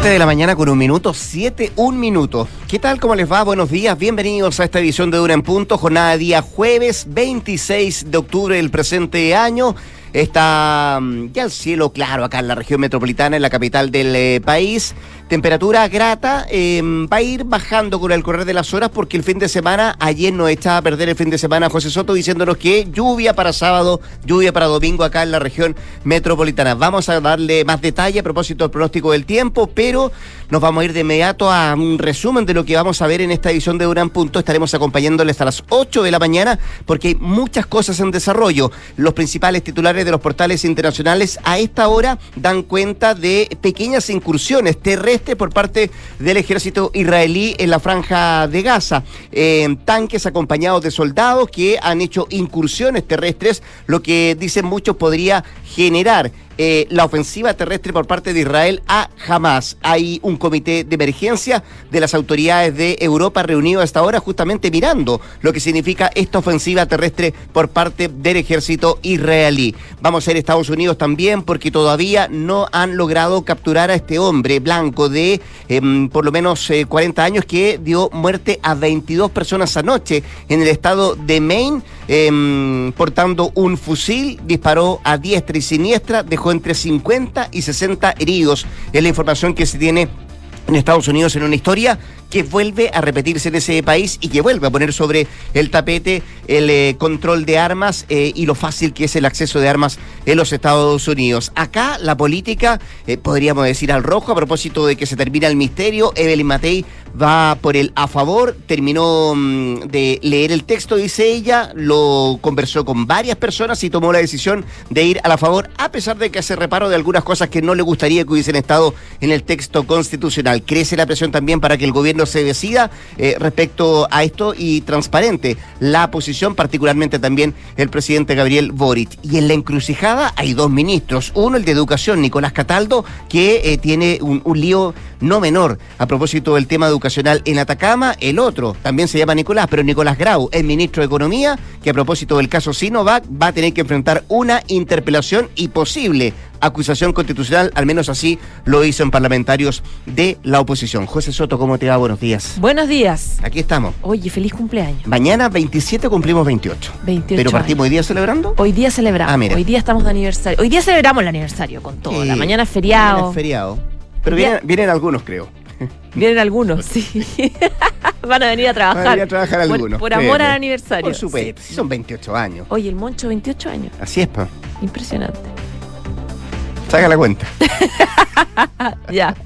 7 de la mañana con un minuto, 7, un minuto. ¿Qué tal? ¿Cómo les va? Buenos días, bienvenidos a esta edición de Dura en Punto, jornada día jueves 26 de octubre del presente año. Está mm, ya el cielo claro acá en la región metropolitana, en la capital del eh, país. Temperatura grata, em, va a ir bajando con el correr de las horas porque el fin de semana, ayer nos echaba a perder el fin de semana José Soto diciéndonos que lluvia para sábado, lluvia para domingo acá en la región metropolitana. Vamos a darle más detalle a propósito del pronóstico del tiempo, pero nos vamos a ir de inmediato a un resumen de lo que vamos a ver en esta edición de Durán Punto. Estaremos acompañándoles a las 8 de la mañana porque hay muchas cosas en desarrollo. Los principales titulares de los portales internacionales a esta hora dan cuenta de pequeñas incursiones terrestres por parte del ejército israelí en la franja de Gaza. Eh, tanques acompañados de soldados que han hecho incursiones terrestres, lo que dicen muchos podría generar eh, la ofensiva terrestre por parte de Israel a Hamas. Hay un comité de emergencia de las autoridades de Europa reunido hasta ahora justamente mirando lo que significa esta ofensiva terrestre por parte del ejército israelí. Vamos a ir a Estados Unidos también porque todavía no han logrado capturar a este hombre blanco de em, por lo menos 40 eh, años que dio muerte a 22 personas anoche en el estado de Maine em, portando un fusil, disparó a diestra y siniestra, dejó entre 50 y 60 heridos. Es la información que se tiene en Estados Unidos en una historia que vuelve a repetirse en ese país y que vuelve a poner sobre el tapete el eh, control de armas eh, y lo fácil que es el acceso de armas en los Estados Unidos. Acá la política, eh, podríamos decir al rojo, a propósito de que se termina el misterio, Evelyn Matei va por el a favor, terminó mm, de leer el texto, dice ella, lo conversó con varias personas y tomó la decisión de ir a la favor, a pesar de que hace reparo de algunas cosas que no le gustaría que hubiesen estado en el texto constitucional. Crece la presión también para que el gobierno se decida eh, respecto a esto y transparente la posición, particularmente también el presidente Gabriel Boric. Y en la encrucijada hay dos ministros, uno el de Educación, Nicolás Cataldo, que eh, tiene un, lío no menor a propósito del tema educacional en Atacama, el otro también se llama Nicolás, pero Nicolás Grau es ministro de Economía, que a propósito del caso Sinovac va a tener que enfrentar una interpelación y posible acusación constitucional, al menos así lo hizo en parlamentarios de la oposición. José Soto, ¿cómo te va? Buenos días. Buenos días. Aquí estamos. Oye, feliz cumpleaños. Mañana 27 cumplimos 28. 28 ¿Pero partimos hoy día celebrando? Hoy día celebramos. Ah, mira. Hoy día estamos de aniversario. Hoy día celebramos el aniversario con todo. La mañana es feriado. Mañana es feriado. Pero vienen, vienen algunos, creo. Vienen algunos, sí. Van a venir a trabajar. Van a venir a trabajar algunos. Por, amor al aniversario. Por supuesto. Son 28 años. Oye, el Moncho, 28 años. Así es, pa. Impresionante. Saca la cuenta. ya.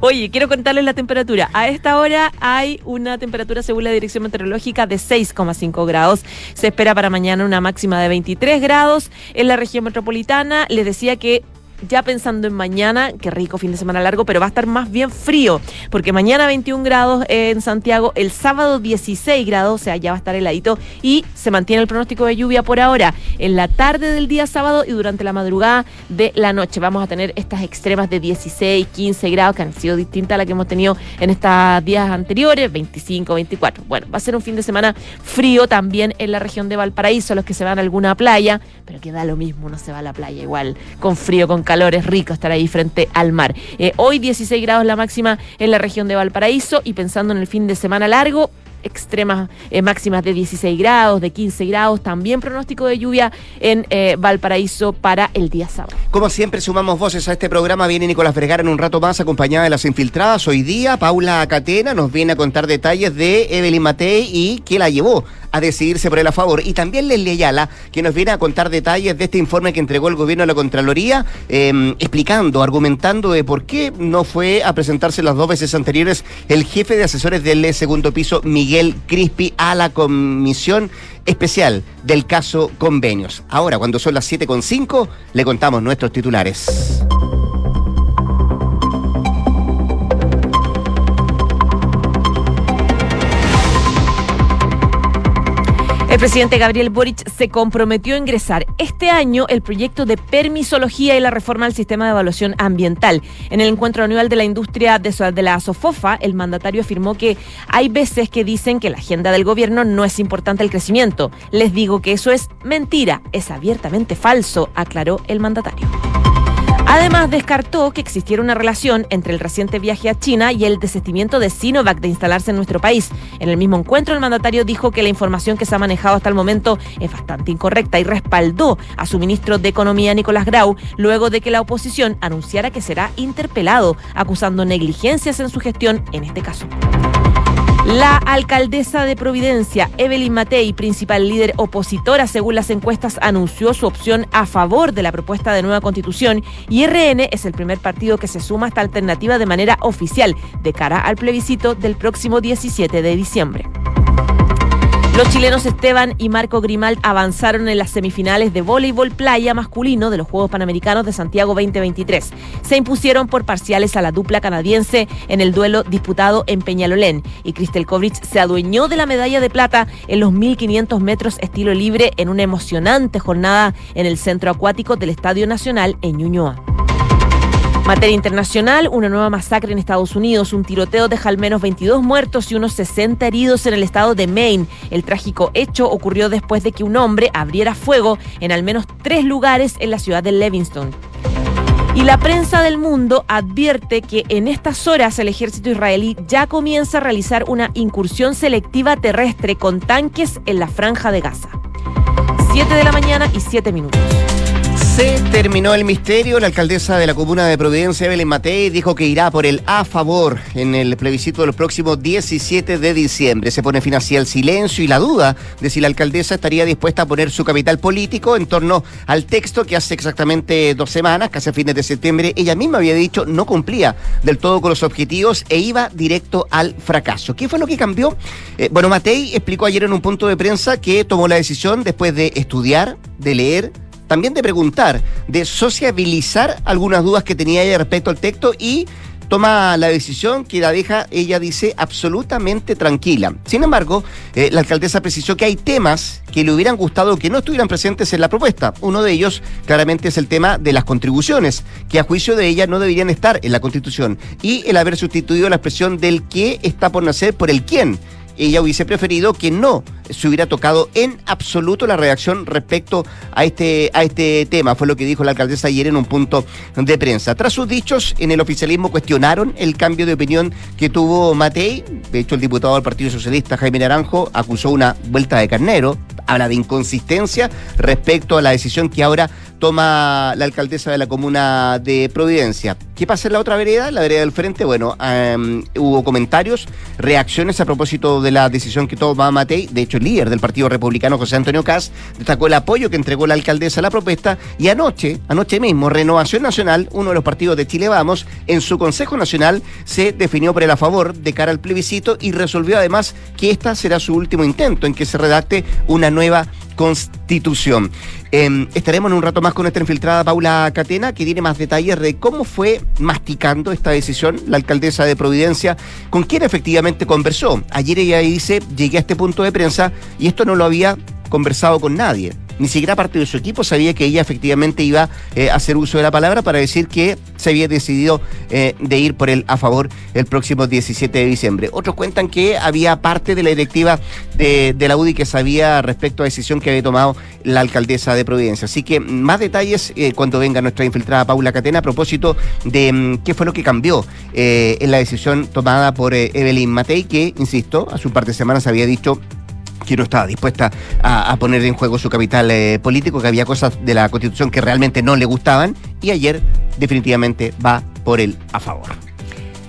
Oye, quiero contarles la temperatura. A esta hora hay una temperatura según la Dirección Meteorológica de 6,5 grados. Se espera para mañana una máxima de 23 grados en la región metropolitana. Les decía que ya pensando en mañana, qué rico fin de semana largo, pero va a estar más bien frío, porque mañana 21 grados en Santiago, el sábado 16 grados, o sea, ya va a estar heladito, y se mantiene el pronóstico de lluvia por ahora. En la tarde del día sábado y durante la madrugada de la noche vamos a tener estas extremas de 16, 15 grados, que han sido distintas a las que hemos tenido en estos días anteriores, 25, 24. Bueno, va a ser un fin de semana frío también en la región de Valparaíso, los que se van a alguna playa, pero que da lo mismo, no se va a la playa igual, con frío, con calor es rico estar ahí frente al mar. Eh, hoy 16 grados la máxima en la región de Valparaíso y pensando en el fin de semana largo, extremas eh, máximas de 16 grados, de 15 grados, también pronóstico de lluvia en eh, Valparaíso para el día sábado. Como siempre sumamos voces a este programa, viene Nicolás Vergara en un rato más acompañada de las infiltradas. Hoy día Paula Catena nos viene a contar detalles de Evelyn Matei y qué la llevó a decidirse por el a favor. Y también Leslie Ayala, que nos viene a contar detalles de este informe que entregó el gobierno a la Contraloría, em, explicando, argumentando de por qué no fue a presentarse las dos veces anteriores el jefe de asesores del segundo piso, Miguel Crispi, a la comisión especial del caso convenios. Ahora, cuando son las 7.5, le contamos nuestros titulares. El presidente Gabriel Boric se comprometió a ingresar este año el proyecto de permisología y la reforma al sistema de evaluación ambiental. En el encuentro anual de la industria de la SOFOFA, el mandatario afirmó que hay veces que dicen que la agenda del gobierno no es importante el crecimiento. Les digo que eso es mentira, es abiertamente falso, aclaró el mandatario. Además, descartó que existiera una relación entre el reciente viaje a China y el desistimiento de Sinovac de instalarse en nuestro país. En el mismo encuentro, el mandatario dijo que la información que se ha manejado hasta el momento es bastante incorrecta y respaldó a su ministro de Economía, Nicolás Grau, luego de que la oposición anunciara que será interpelado, acusando negligencias en su gestión en este caso. La alcaldesa de Providencia, Evelyn Matei, principal líder opositora según las encuestas, anunció su opción a favor de la propuesta de nueva constitución y RN es el primer partido que se suma a esta alternativa de manera oficial de cara al plebiscito del próximo 17 de diciembre. Los chilenos Esteban y Marco Grimald avanzaron en las semifinales de voleibol playa masculino de los Juegos Panamericanos de Santiago 2023. Se impusieron por parciales a la dupla canadiense en el duelo disputado en Peñalolén y Cristel Kovrich se adueñó de la medalla de plata en los 1500 metros estilo libre en una emocionante jornada en el centro acuático del Estadio Nacional en Ñuñoa. Materia internacional, una nueva masacre en Estados Unidos. Un tiroteo deja al menos 22 muertos y unos 60 heridos en el estado de Maine. El trágico hecho ocurrió después de que un hombre abriera fuego en al menos tres lugares en la ciudad de Levingston. Y la prensa del mundo advierte que en estas horas el ejército israelí ya comienza a realizar una incursión selectiva terrestre con tanques en la franja de Gaza. 7 de la mañana y 7 minutos. Se terminó el misterio. La alcaldesa de la comuna de Providencia, Evelyn Matei, dijo que irá por el a favor en el plebiscito del próximo 17 de diciembre. Se pone fin así al silencio y la duda de si la alcaldesa estaría dispuesta a poner su capital político en torno al texto que hace exactamente dos semanas, casi a fines de septiembre, ella misma había dicho no cumplía del todo con los objetivos e iba directo al fracaso. ¿Qué fue lo que cambió? Eh, bueno, Matei explicó ayer en un punto de prensa que tomó la decisión después de estudiar, de leer, también de preguntar, de sociabilizar algunas dudas que tenía ella respecto al texto y toma la decisión que la deja, ella dice, absolutamente tranquila. Sin embargo, eh, la alcaldesa precisó que hay temas que le hubieran gustado que no estuvieran presentes en la propuesta. Uno de ellos, claramente, es el tema de las contribuciones, que a juicio de ella no deberían estar en la Constitución, y el haber sustituido la expresión del que está por nacer por el quién ella hubiese preferido que no se hubiera tocado en absoluto la reacción respecto a este, a este tema. Fue lo que dijo la alcaldesa ayer en un punto de prensa. Tras sus dichos, en el oficialismo cuestionaron el cambio de opinión que tuvo Matei. De hecho, el diputado del Partido Socialista, Jaime Naranjo, acusó una vuelta de carnero. Habla de inconsistencia respecto a la decisión que ahora toma la alcaldesa de la comuna de Providencia. ¿Qué pasa en la otra vereda? La vereda del frente, bueno, em, hubo comentarios, reacciones a propósito de la decisión que toma Matei. De hecho, el líder del Partido Republicano, José Antonio Caz, destacó el apoyo que entregó la alcaldesa a la propuesta. Y anoche, anoche mismo, Renovación Nacional, uno de los partidos de Chile Vamos, en su Consejo Nacional se definió por el a favor de cara al plebiscito y resolvió además que esta será su último intento en que se redacte una nueva constitución. Em, estaremos en un rato más con nuestra infiltrada Paula Catena, que tiene más detalles de cómo fue masticando esta decisión la alcaldesa de Providencia, con quien efectivamente conversó. Ayer ella dice, llegué a este punto de prensa y esto no lo había conversado con nadie ni siquiera parte de su equipo sabía que ella efectivamente iba eh, a hacer uso de la palabra para decir que se había decidido eh, de ir por él a favor el próximo 17 de diciembre. Otros cuentan que había parte de la directiva de, la UDI que sabía respecto a la decisión que había tomado la alcaldesa de Providencia. Así que más detalles eh, cuando venga nuestra infiltrada Paula Catena a propósito de mm, qué fue lo que cambió en la decisión tomada por Evelyn Matei, que, insisto, hace un par de semanas había dicho que no estaba dispuesta a, poner en juego su capital eh, político, que había cosas de la constitución que realmente no le gustaban y ayer definitivamente va por el a favor.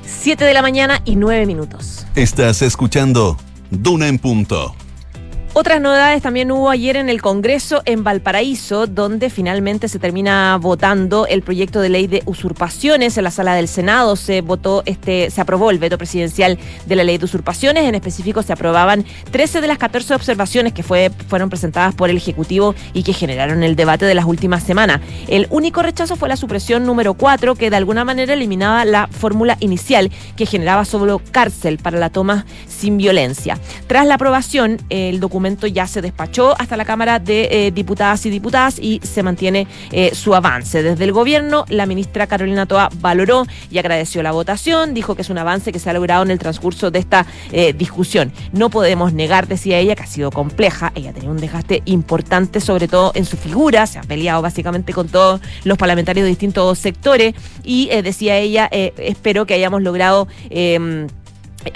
Siete de la mañana y nueve minutos. Estás escuchando Duna en punto. Otras novedades también hubo ayer en el Congreso en Valparaíso, donde finalmente se termina votando el proyecto de ley de usurpaciones. En la sala del Senado se votó este, se aprobó el veto presidencial de la ley de usurpaciones. En específico se aprobaban 13 de las 14 observaciones que fue, fueron presentadas por el Ejecutivo y que generaron el debate de las últimas semanas. El único rechazo fue la supresión número 4, que de alguna manera eliminaba la fórmula inicial que generaba solo cárcel para la toma sin violencia. Tras la aprobación, el documento ya se despachó hasta la Cámara de Diputadas y Diputadas y se mantiene su avance. Desde el gobierno, la ministra Carolina Toa valoró y agradeció la votación, dijo que es un avance que se ha logrado en el transcurso de esta discusión. No podemos negar, decía ella, que ha sido compleja. Ella tenía un desgaste importante, sobre todo en su figura, se ha peleado básicamente con todos los parlamentarios de distintos sectores y decía ella, espero que hayamos logrado eh,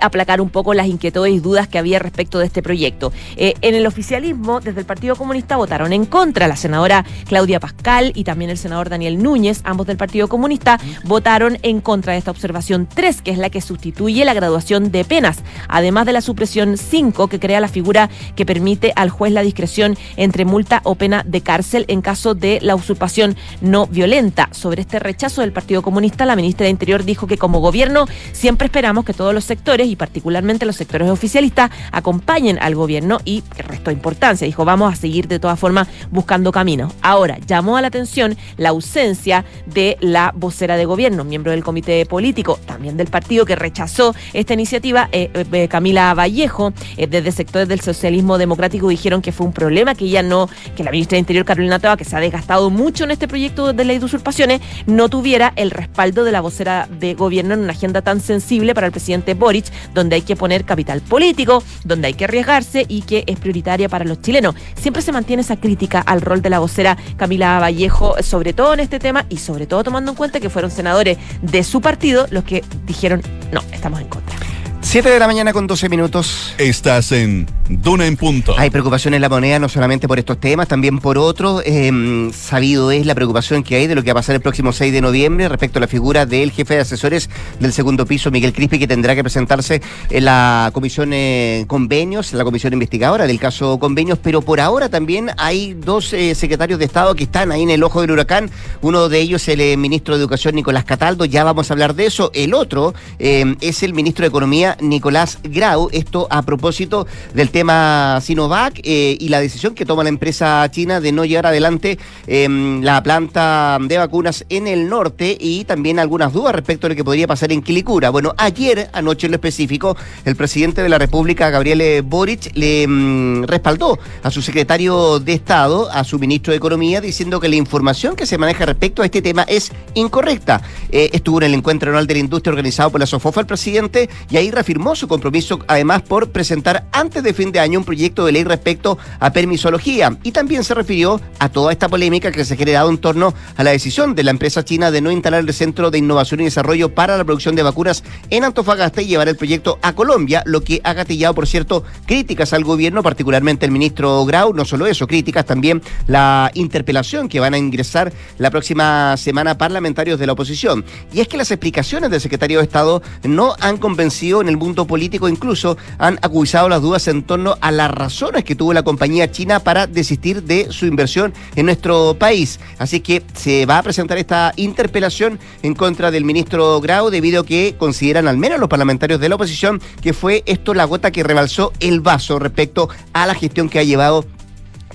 aplacar un poco las inquietudes y dudas que había respecto de este proyecto. Eh, en el oficialismo, desde el Partido Comunista votaron en contra. La senadora Claudia Pascal y también el senador Daniel Núñez, ambos del Partido Comunista, votaron en contra de esta observación 3, que es la que sustituye la graduación de penas, además de la supresión 5, que crea la figura que permite al juez la discreción entre multa o pena de cárcel en caso de la usurpación no violenta. Sobre este rechazo del Partido Comunista, la ministra de Interior dijo que como gobierno siempre esperamos que todos los sectores y particularmente los sectores oficialistas acompañen al gobierno y restó importancia. Dijo, vamos a seguir de todas formas buscando caminos. Ahora, llamó a la atención la ausencia de la vocera de gobierno, miembro del comité político, también del partido que rechazó esta iniciativa, eh, eh, Camila Vallejo, eh, desde sectores del socialismo democrático dijeron que fue un problema, que ella no, que la ministra de Interior Carolina Toa, que se ha desgastado mucho en este proyecto de ley de usurpaciones, no tuviera el respaldo de la vocera de gobierno en una agenda tan sensible para el presidente Boric donde hay que poner capital político, donde hay que arriesgarse y que es prioritaria para los chilenos. Siempre se mantiene esa crítica al rol de la vocera Camila Vallejo, sobre todo en este tema y sobre todo tomando en cuenta que fueron senadores de su partido los que dijeron, no, estamos en contra. 7 de la mañana con 12 minutos. Estás en Duna en Punto. Hay preocupación en la moneda, no solamente por estos temas, también por otros. Em, sabido es la preocupación que hay de lo que va a pasar el próximo 6 de noviembre respecto a la figura del jefe de asesores del segundo piso, Miguel Crispi, que tendrá que presentarse en la comisión eh, convenios, en la comisión investigadora del caso convenios. Pero por ahora también hay dos eh, secretarios de Estado que están ahí en el ojo del huracán. Uno de ellos es el eh, ministro de Educación, Nicolás Cataldo. Ya vamos a hablar de eso. El otro es el ministro de Economía, Nicolás Grau. Esto a propósito del tema Sinovac eh, y la decisión que toma la empresa china de no llevar adelante em, la planta de vacunas en el norte y también algunas dudas respecto a lo que podría pasar en Quilicura. Bueno, ayer, anoche en lo específico, el presidente de la República, Gabriel Boric, le em, respaldó a su secretario de Estado, a su ministro de Economía, diciendo que la información que se maneja respecto a este tema es incorrecta. Eh, estuvo en el encuentro anual de la industria organizado por la SOFOFA el presidente y ahí afirmó su compromiso además por presentar antes de fin de año un proyecto de ley respecto a permisología y también se refirió a toda esta polémica que se ha generado en torno a la decisión de la empresa china de no instalar el Centro de Innovación y Desarrollo para la producción de vacunas en Antofagasta y llevar el proyecto a Colombia, lo que ha gatillado, por cierto, críticas al gobierno, particularmente el ministro Grau, no solo eso, críticas también la interpelación que van a ingresar la próxima semana parlamentarios de la oposición. Y es que las explicaciones del secretario de Estado no han convencido el mundo político incluso han acusado las dudas en torno a las razones que tuvo la compañía china para desistir de su inversión en nuestro país. Así que se va a presentar esta interpelación en contra del ministro Grau debido a que consideran al menos los parlamentarios de la oposición que fue esto la gota que rebalsó el vaso respecto a la gestión que ha llevado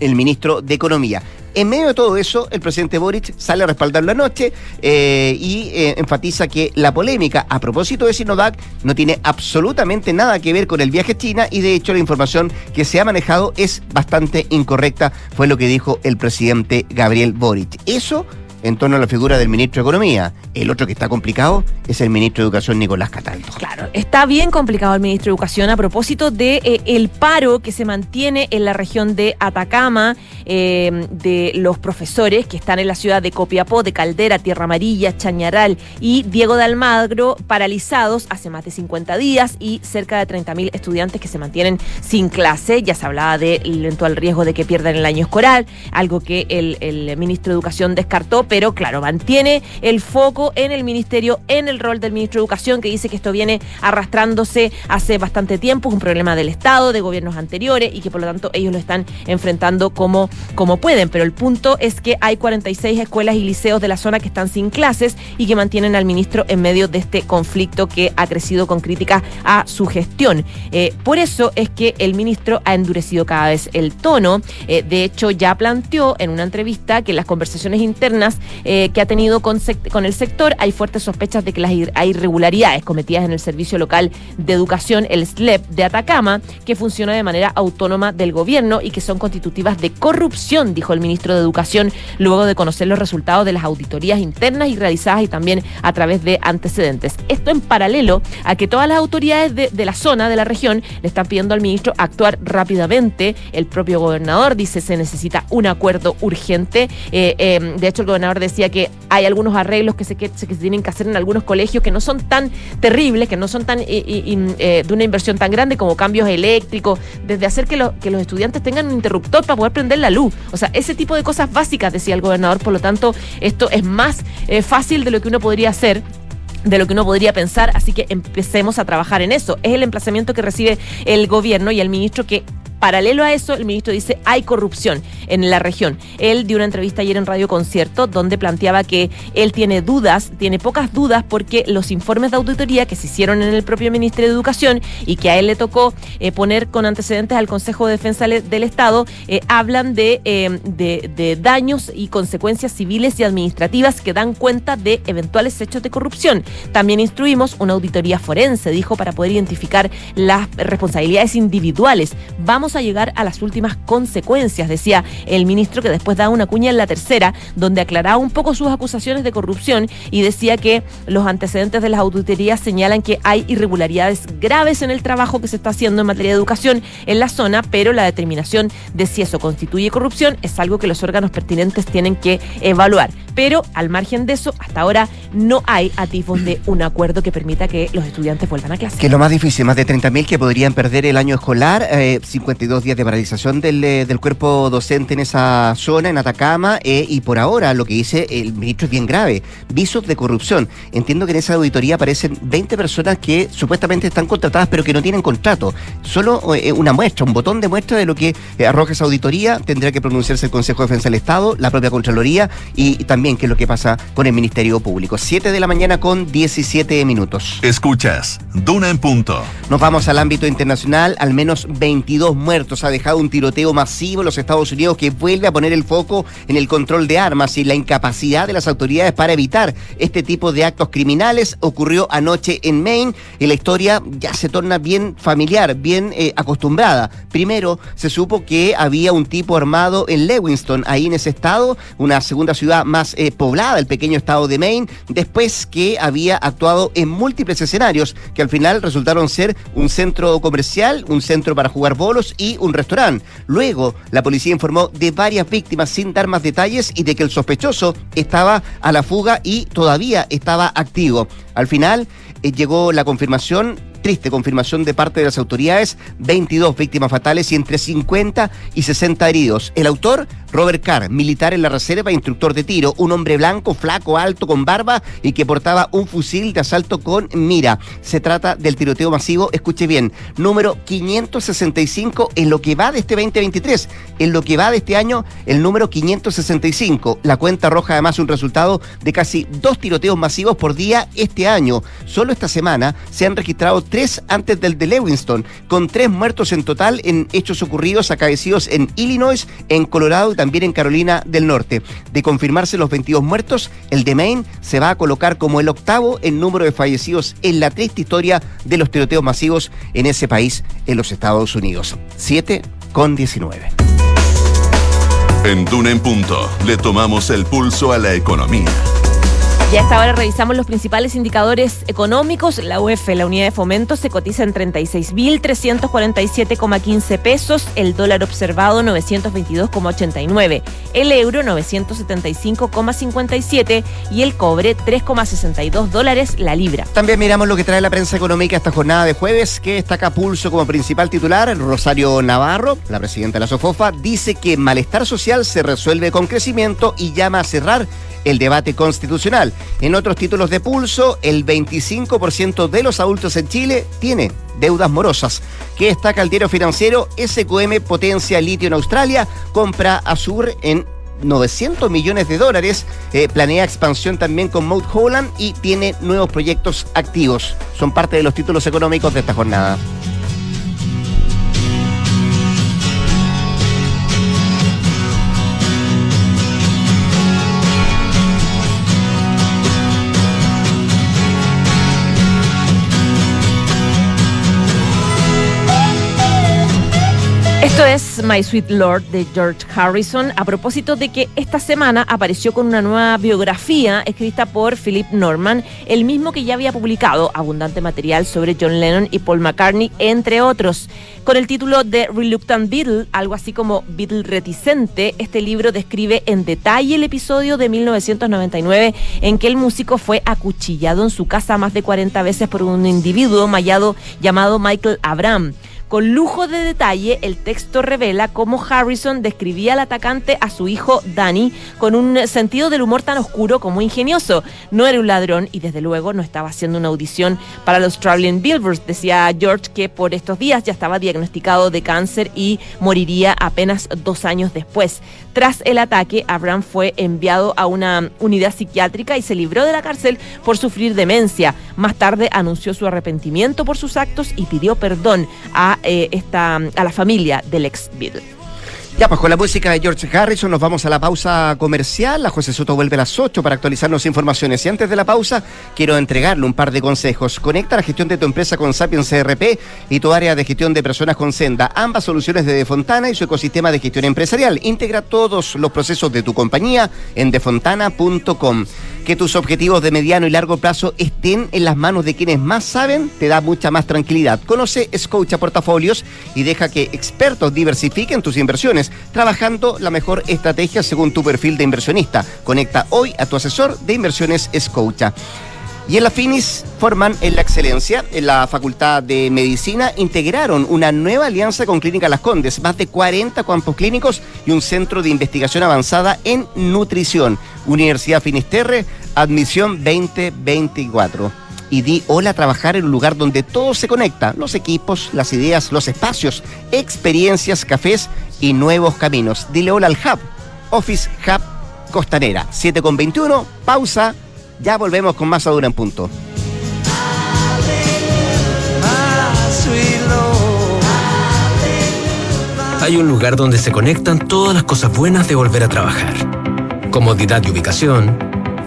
el ministro de Economía. En medio de todo eso, el presidente Boric sale a respaldarlo anoche eh, y eh, enfatiza que la polémica a propósito de Sinovac no tiene absolutamente nada que ver con el viaje a China y de hecho la información que se ha manejado es bastante incorrecta, fue lo que dijo el presidente Gabriel Boric. Eso en torno a la figura del ministro de Economía. El otro que está complicado es el ministro de Educación, Nicolás Cataldo. Claro, está bien complicado el ministro de Educación a propósito de eh, el paro que se mantiene en la región de Atacama eh, de los profesores que están en la ciudad de Copiapó, de Caldera, Tierra Amarilla, Chañaral y Diego de Almagro paralizados hace más de 50 días y cerca de 30.000 estudiantes que se mantienen sin clase. Ya se hablaba del eventual riesgo de que pierdan el año escolar, algo que el, el ministro de Educación descartó, pero claro, mantiene el foco en el ministerio, en el rol del ministro de Educación, que dice que esto viene arrastrándose hace bastante tiempo, es un problema del Estado, de gobiernos anteriores, y que por lo tanto ellos lo están enfrentando como, como pueden. Pero el punto es que hay 46 escuelas y liceos de la zona que están sin clases y que mantienen al ministro en medio de este conflicto que ha crecido con críticas a su gestión. Eh, por eso es que el ministro ha endurecido cada vez el tono. Eh, de hecho, ya planteó en una entrevista que las conversaciones internas eh, que ha tenido con, el sector. Hay fuertes sospechas de que las, hay irregularidades cometidas en el Servicio Local de Educación, el SLEP de Atacama, que funciona de manera autónoma del gobierno y que son constitutivas de corrupción, dijo el ministro de Educación, luego de conocer los resultados de las auditorías internas y realizadas y también a través de antecedentes. Esto en paralelo a que todas las autoridades de, la zona, de la región, le están pidiendo al ministro actuar rápidamente. El propio gobernador dice se necesita un acuerdo urgente. Eh, eh, de hecho, el gobernador decía que hay algunos arreglos que se, que, se tienen que hacer en algunos colegios que no son tan terribles, que no son tan eh, de una inversión tan grande como cambios eléctricos, desde hacer que, que los estudiantes tengan un interruptor para poder prender la luz. O sea, ese tipo de cosas básicas, decía el gobernador. Por lo tanto, esto es más fácil de lo que uno podría hacer de lo que uno podría pensar, así que empecemos a trabajar en eso. Es el emplazamiento que recibe el gobierno y el ministro que Paralelo a eso, el ministro dice hay corrupción en la región. Él dio una entrevista ayer en Radio Concierto donde planteaba que él tiene dudas, tiene pocas dudas porque los informes de auditoría que se hicieron en el propio Ministerio de Educación y que a él le tocó eh, poner con antecedentes al Consejo de Defensa del Estado, eh, hablan de, eh, de, de daños y consecuencias civiles y administrativas que dan cuenta de eventuales hechos de corrupción. También instruimos una auditoría forense, dijo, para poder identificar las responsabilidades individuales. Vamos a llegar a las últimas consecuencias, decía el ministro, que después da una cuña en la tercera, donde aclaraba un poco sus acusaciones de corrupción y decía que los antecedentes de las auditorías señalan que hay irregularidades graves en el trabajo que se está haciendo en materia de educación en la zona, pero la determinación de si eso constituye corrupción es algo que los órganos pertinentes tienen que evaluar. Pero al margen de eso, hasta ahora no hay atisbos de un acuerdo que permita que los estudiantes vuelvan a clase. Que es lo más difícil, más de 30.000 que podrían perder el año escolar, eh, 52 días de paralización del, eh, del, cuerpo docente en esa zona, en Atacama, eh, y por ahora lo que dice el ministro es bien grave, visos de corrupción. Entiendo que en esa auditoría aparecen 20 personas que supuestamente están contratadas pero que no tienen contrato. Solo eh, una muestra, un botón de muestra de lo que arroja esa auditoría, tendrá que pronunciarse el Consejo de Defensa del Estado, la propia Contraloría y, y también qué es lo que pasa con el Ministerio Público. 7 de la mañana con 17 minutos. Escuchas, Duna en punto. Nos vamos al ámbito internacional, al menos 22 muertos ha dejado un tiroteo masivo en los Estados Unidos que vuelve a poner el foco en el control de armas y la incapacidad de las autoridades para evitar este tipo de actos criminales. Ocurrió anoche en Maine y la historia ya se torna bien familiar, bien eh, acostumbrada. Primero se supo que había un tipo armado en Lewiston, ahí en ese estado, una segunda ciudad más eh, poblada, el pequeño estado de Maine, después que había actuado en múltiples escenarios que al final resultaron ser un centro comercial, un centro para jugar bolos y un restaurante. Luego, la policía informó de varias víctimas sin dar más detalles y de que el sospechoso estaba a la fuga y todavía estaba activo. Al final, eh, llegó la confirmación triste confirmación de parte de las autoridades, 22 víctimas fatales y entre 50 y 60 heridos. El autor, Robert Carr, militar en la reserva, instructor de tiro, un hombre blanco, flaco, alto, con barba y que portaba un fusil de asalto con mira. Se trata del tiroteo masivo, escuche bien, número 565 en lo que va de este 2023. En lo que va de este año, el número 565. La cuenta arroja además un resultado de casi dos tiroteos masivos por día este año. Solo esta semana se han registrado tres antes del de Lewiston, con tres muertos en total en hechos ocurridos acaecidos en Illinois, en Colorado y también en Carolina del Norte. De confirmarse los 22 muertos, el de Maine se va a colocar como el octavo en número de fallecidos en la triste historia de los tiroteos masivos en ese país, en los Estados Unidos. 7 con 19. En Duna en Punto le tomamos el pulso a la economía. Y a esta hora revisamos los principales indicadores económicos. La UEF, la unidad de fomento, se cotiza en 36.347,15 pesos. El dólar observado 922,89. El euro 975,57 y el cobre 3,62 dólares la libra. También miramos lo que trae la prensa económica esta jornada de jueves, que destaca Pulso como principal titular. Rosario Navarro, la presidenta de la SOFOFA, dice que malestar social se resuelve con crecimiento y llama a cerrar el debate constitucional. En otros títulos de pulso, el 25% de los adultos en Chile tiene deudas morosas. ¿Qué destaca el diario financiero? SQM potencia litio en Australia, compra Azur en 900 millones de dólares, eh, planea expansión también con Mount Holland y tiene nuevos proyectos activos. Son parte de los títulos económicos de esta jornada. Esto es My Sweet Lord de George Harrison a propósito de que esta semana apareció con una nueva biografía escrita por Philip Norman, el mismo que ya había publicado abundante material sobre John Lennon y Paul McCartney, entre otros. Con el título de Reluctant Beatle, algo así como Beatle reticente, este libro describe en detalle el episodio de 1999 en que el músico fue acuchillado en su casa más de 40 veces por un individuo mallado llamado Michael Abraham. Con lujo de detalle, el texto revela cómo Harrison describía al atacante a su hijo Danny con un sentido del humor tan oscuro como ingenioso. No era un ladrón y desde luego no estaba haciendo una audición para los Traveling Billboards. Decía George que por estos días ya estaba diagnosticado de cáncer y moriría apenas dos años después. Tras el ataque, Abraham fue enviado a una unidad psiquiátrica y se libró de la cárcel por sufrir demencia. Más tarde anunció su arrepentimiento por sus actos y pidió perdón a, eh, esta, a la familia del ex Beatle. Ya, pues con la música de George Harrison nos vamos a la pausa comercial. La José Soto vuelve a las 8 para actualizarnos informaciones. Y antes de la pausa, quiero entregarle un par de consejos. Conecta la gestión de tu empresa con Sapiens CRP y tu área de gestión de personas con Senda. Ambas soluciones de Defontana y su ecosistema de gestión empresarial. Integra todos los procesos de tu compañía en defontana.com. Que tus objetivos de mediano y largo plazo estén en las manos de quienes más saben te da mucha más tranquilidad. Conoce Scotia Portafolios y deja que expertos diversifiquen tus inversiones trabajando la mejor estrategia según tu perfil de inversionista. Conecta hoy a tu asesor de inversiones Scotia. Y en la Finis forman en la excelencia. En la Facultad de Medicina integraron una nueva alianza con Clínica Las Condes, más de 40 campos clínicos y un centro de investigación avanzada en nutrición. Universidad Finisterre, admisión 2024 y di hola a trabajar en un lugar donde todo se conecta, los equipos, las ideas, los espacios, experiencias, cafés y nuevos caminos. Dile hola al Hub, Office Hub Costanera, 7 con 21, pausa, ya volvemos con más Adura en punto. Hay un lugar donde se conectan todas las cosas buenas de volver a trabajar. Comodidad y ubicación,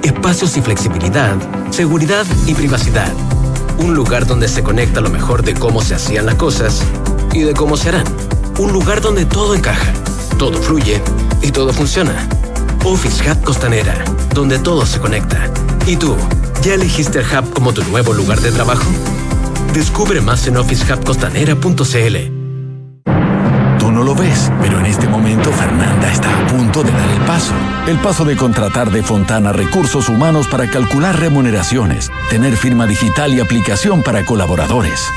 espacios y flexibilidad, seguridad y privacidad. Un lugar donde se conecta lo mejor de cómo se hacían las cosas y de cómo se harán. Un lugar donde todo encaja, todo fluye y todo funciona. Office Hub Costanera, donde todo se conecta. ¿Y tú, ya elegiste el Hub como tu nuevo lugar de trabajo? Descubre más en officehubcostanera.cl. Pero en este momento Fernanda está a punto de dar el paso. El paso de contratar de Fontana recursos humanos para calcular remuneraciones, tener firma digital y aplicación para colaboradores.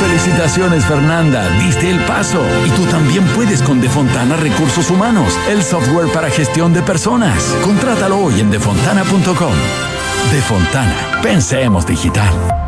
Felicitaciones Fernanda, diste el paso. Y tú también puedes con Defontana Recursos Humanos, el software para gestión de personas. Contrátalo hoy en defontana.com. Defontana, pensemos digital.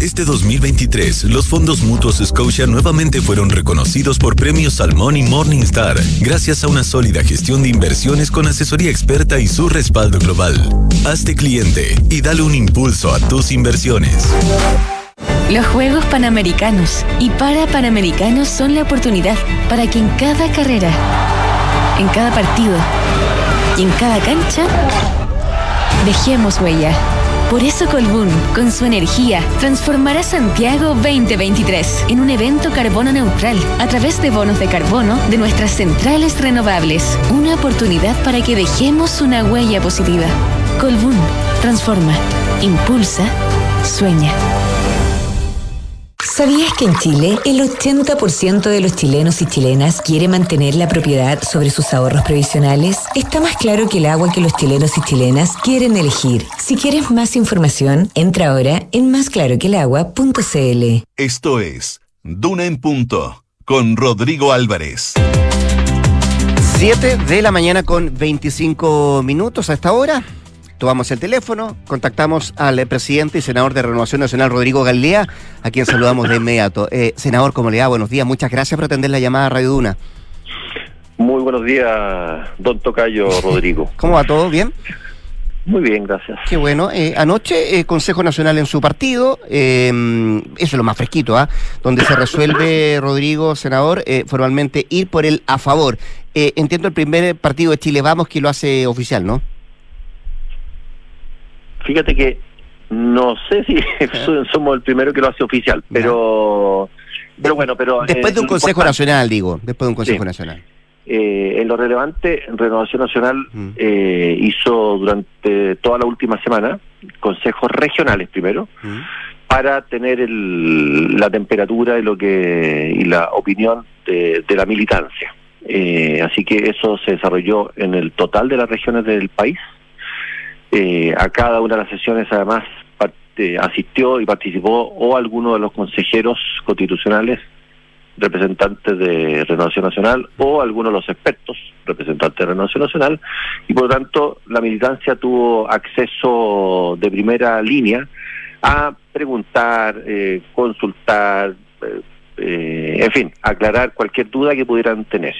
Este 2023, los fondos mutuos Scotia nuevamente fueron reconocidos por premios Salmón y Morningstar, gracias a una sólida gestión de inversiones con asesoría experta y su respaldo global. Hazte cliente y dale un impulso a tus inversiones. Los Juegos Panamericanos y para Panamericanos son la oportunidad para que en cada carrera, en cada partido y en cada cancha dejemos huella. Por eso Colbún, con su energía, transformará Santiago 2023 en un evento carbono neutral a través de bonos de carbono de nuestras centrales renovables. Una oportunidad para que dejemos una huella positiva. Colbún, transforma, impulsa, sueña. ¿Sabías que en Chile el 80% de los chilenos y chilenas quiere mantener la propiedad sobre sus ahorros previsionales? Está más claro que el agua que los chilenos y chilenas quieren elegir. Si quieres más información, entra ahora en másclaroquelagua.cl. Esto es Duna en Punto con Rodrigo Álvarez. 7 de la mañana con 25 minutos a esta hora. Tomamos el teléfono, contactamos al presidente y senador de Renovación Nacional, Rodrigo Galea, a quien saludamos de inmediato. Eh, senador, ¿cómo le va? Buenos días. Muchas gracias por atender la llamada a Radio Duna. Muy buenos días, don Tocayo Rodrigo. ¿Cómo va todo? ¿Bien? Muy bien, gracias. Qué bueno. Eh, anoche, eh, Consejo Nacional en su partido, eh, eso es lo más fresquito, ¿ah? Donde se resuelve, Rodrigo, senador, eh, formalmente ir por el a favor. Eh, entiendo el primer partido de Chile Vamos que lo hace oficial, ¿no? Fíjate que no sé si somos el primero que lo hace oficial, pero pero bueno, pero Después de eh, un Consejo Nacional, digo. Después de un Consejo Sí. Nacional. Eh, en lo relevante, Renovación Nacional Mm. eh, hizo durante toda la última semana consejos regionales primero Mm. para tener el- la temperatura de lo que y la opinión de, de la militancia. Eh, así que eso se desarrolló en el total de las regiones del país. Eh, a cada una de las sesiones además eh, asistió y participó o alguno de los consejeros constitucionales representantes de Renovación Nacional o algunos de los expertos representantes de Renovación Nacional y por lo tanto la militancia tuvo acceso de primera línea a preguntar, eh, consultar, eh, eh, en fin, aclarar cualquier duda que pudieran tener.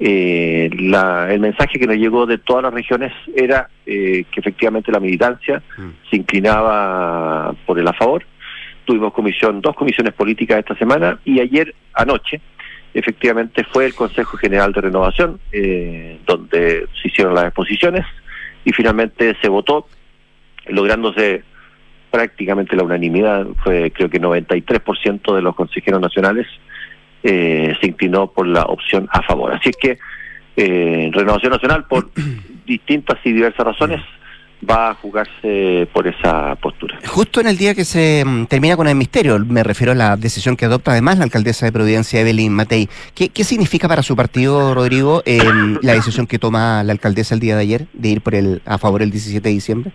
Eh, la- el mensaje que nos llegó de todas las regiones era eh, que efectivamente la militancia se inclinaba por el a favor. Tuvimos comisión, dos comisiones políticas esta semana y ayer anoche efectivamente fue el Consejo General de Renovación eh, donde se hicieron las exposiciones y finalmente se votó lográndose prácticamente la unanimidad, fue creo que 93% de los consejeros nacionales eh, se inclinó por la opción a favor. Así es que eh, Renovación Nacional, por distintas y diversas razones, va a jugarse por esa postura. Justo en el día que se mm, termina con el misterio, me refiero a la decisión que adopta además la alcaldesa de Providencia, Evelyn Matei. ¿Qué, qué significa para su partido, Rodrigo, eh, la decisión que toma la alcaldesa el día de ayer de ir por el a favor el 17 de diciembre?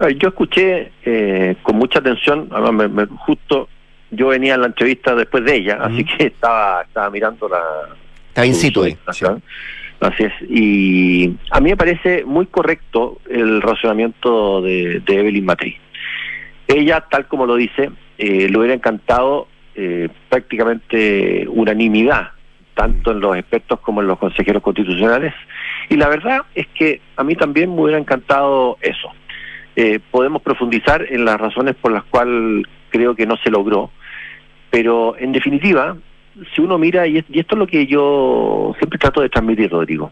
Eh, Yo escuché eh, con mucha atención, además me- me- justo yo venía en la entrevista después de ella, así que estaba, estaba mirando la... Estaba in situ ahí. Así es. Y a mí me parece muy correcto el razonamiento de, de Evelyn Matei. Ella, tal como lo dice, eh, le hubiera encantado eh, prácticamente unanimidad, tanto en los expertos como en los consejeros constitucionales. Y la verdad es que a mí también me hubiera encantado eso. Eh, podemos profundizar en las razones por las cuales creo que no se logró, pero en definitiva, si uno mira, y, es- y esto es lo que yo siempre trato de transmitir, Rodrigo,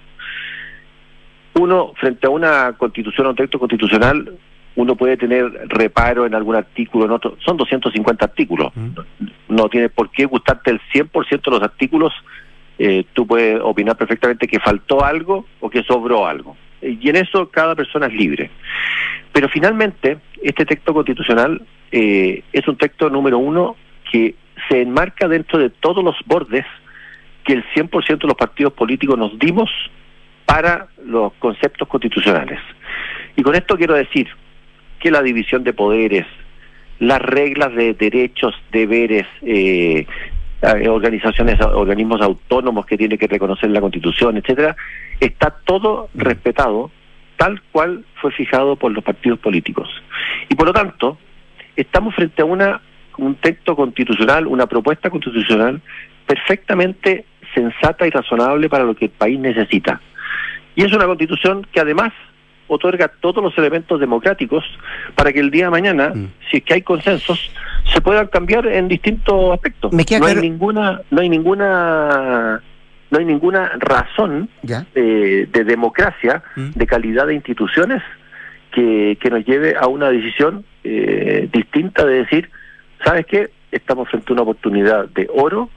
uno frente a una constitución o un texto constitucional, uno puede tener reparo en algún artículo, en otro, son 250 artículos, no tiene por qué gustarte el 100% de los artículos, eh, tú puedes opinar perfectamente que faltó algo o que sobró algo. Y en eso cada persona es libre. Pero finalmente, este texto constitucional eh, es un texto número uno que se enmarca dentro de todos los bordes que el 100% de los partidos políticos nos dimos para los conceptos constitucionales. Y con esto quiero decir que la división de poderes, las reglas de derechos, deberes, eh, organizaciones, organismos autónomos que tiene que reconocer la Constitución, etcétera, está todo respetado tal cual fue fijado por los partidos políticos. Y por lo tanto, estamos frente a una un texto constitucional, una propuesta constitucional perfectamente sensata y razonable para lo que el país necesita. Y es una constitución que además otorga todos los elementos democráticos para que el día de mañana, si es que hay consensos, se puedan cambiar en distintos aspectos. Me queda no hay ninguna, no hay ninguna, no hay ninguna razón eh, de democracia, Mm. de calidad de instituciones que, que nos lleve a una decisión eh, distinta de decir, ¿sabes qué? Estamos frente a una oportunidad de oro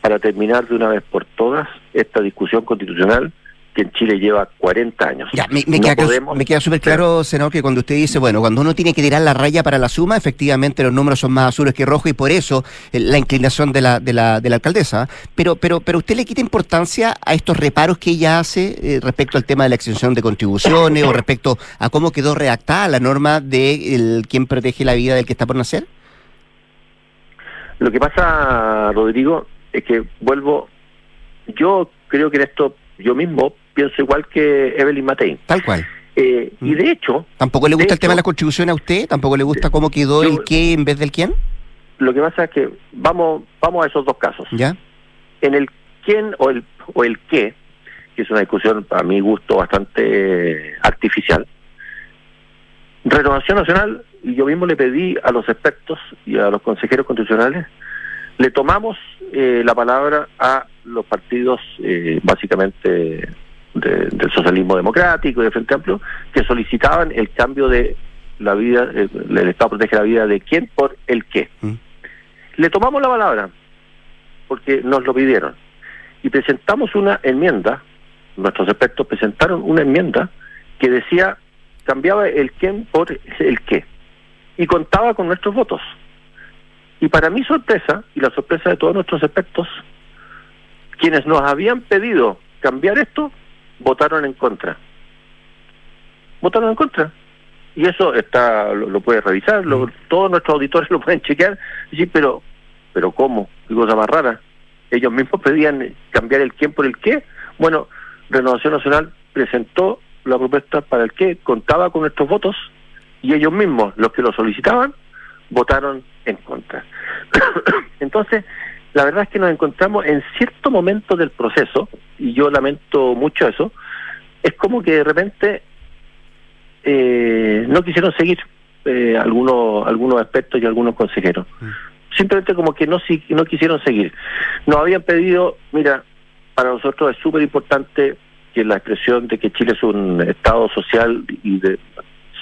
para terminar de una vez por todas esta discusión constitucional que en Chile lleva 40 años. Ya, me, me No queda, podemos- me queda súper claro, senador, que cuando usted dice, bueno, cuando uno tiene que tirar la raya para la suma, efectivamente los números son más azules que rojos y por eso eh, la inclinación de la, de la, de la alcaldesa. Pero, pero, pero usted le quita importancia a estos reparos que ella hace eh, respecto al tema de la exención de contribuciones o respecto a cómo quedó redactada la norma de el, quién protege la vida del que está por nacer. Lo que pasa, Rodrigo, es que vuelvo, yo creo que en esto yo mismo pienso igual que Evelyn Matei. Tal cual. Eh, Y de hecho, ¿Tampoco le gusta el tema de la contribución a usted? ¿Tampoco le gusta cómo quedó Yo- el qué en vez del quién? lo que pasa es que vamos, vamos a esos dos casos. ¿Ya? En el quién o el, o el qué, que es una discusión a mi gusto bastante eh, artificial, Renovación Nacional, y yo mismo le pedí a los expertos y a los consejeros constitucionales, le tomamos eh, la palabra a los partidos eh, básicamente de- del socialismo democrático y de Frente Amplio que solicitaban el cambio de la vida, eh, el Estado protege la vida de quién por el qué. Mm. Le tomamos la palabra porque nos lo pidieron y presentamos una enmienda, nuestros expertos presentaron una enmienda que decía, cambiaba el quién por el qué y contaba con nuestros votos. Y para mi sorpresa, y la sorpresa de todos nuestros expertos, quienes nos habían pedido cambiar esto, votaron en contra. Votaron en contra. Y eso está lo, lo puede revisar, lo- todos nuestros auditores lo pueden chequear. Decir, pero, pero ¿cómo? Qué cosa más rara. Ellos mismos pedían cambiar el quién por el qué. Bueno, Renovación Nacional presentó la propuesta para el qué, contaba con nuestros votos y ellos mismos, los que lo solicitaban, votaron en contra. Entonces, la verdad es que nos encontramos en cierto momento del proceso, y yo lamento mucho eso, es como que de repente eh, no quisieron seguir eh, algunos algunos expertos y algunos consejeros. Simplemente como que no, si- no quisieron seguir. Nos habían pedido, mira, para nosotros es súper importante que la expresión de que Chile es un Estado social y de,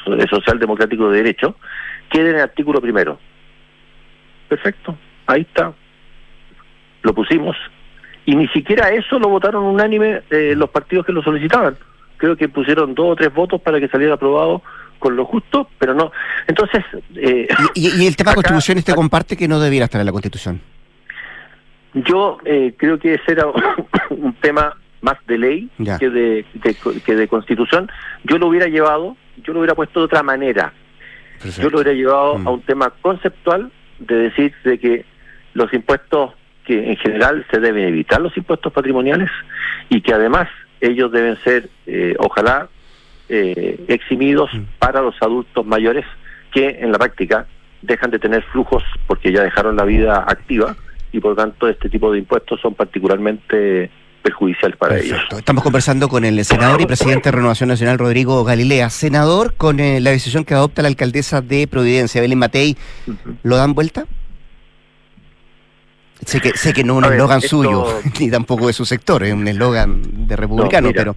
de social democrático de derecho quede en el artículo primero. Perfecto, ahí está. Lo pusimos. Y ni siquiera eso lo votaron unánime eh, los partidos que lo solicitaban. Creo que pusieron dos o tres votos para que saliera aprobado con lo justo, pero no. Entonces, eh, Y, y el tema de acá- constitución, ¿este comparte que no debiera estar en la constitución? Yo eh, creo que ese era un tema más de ley Ya. que de, de- que de constitución. Yo lo hubiera llevado, yo lo hubiera puesto de otra manera. Yo lo hubiera llevado Mm. a un tema conceptual de decir de que los impuestos, que en general se deben evitar los impuestos patrimoniales y que además ellos deben ser, eh, ojalá, eh, eximidos para los adultos mayores que en la práctica dejan de tener flujos porque ya dejaron la vida activa y por lo tanto este tipo de impuestos son particularmente perjudiciales para ellos. Estamos conversando con el senador y presidente de Renovación Nacional, Rodrigo Galilea. Senador, con eh, la decisión que adopta la alcaldesa de Providencia, Belén Matei, ¿lo dan vuelta? Sé que, sé que no es un eslogan esto- suyo, ni tampoco de su sector, es un eslogan de republicano, mira. pero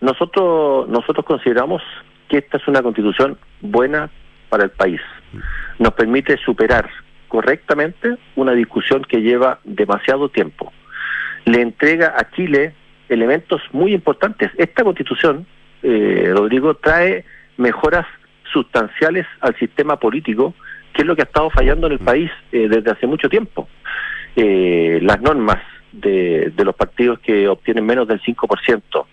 Nosotros, nosotros consideramos que esta es una constitución buena para el país. Nos permite superar correctamente una discusión que lleva demasiado tiempo. Le entrega a Chile elementos muy importantes. Esta constitución, eh, Rodrigo, trae mejoras sustanciales al sistema político, que es lo que ha estado fallando en el país eh, desde hace mucho tiempo. Eh, las normas de, de los partidos que obtienen menos del 5%,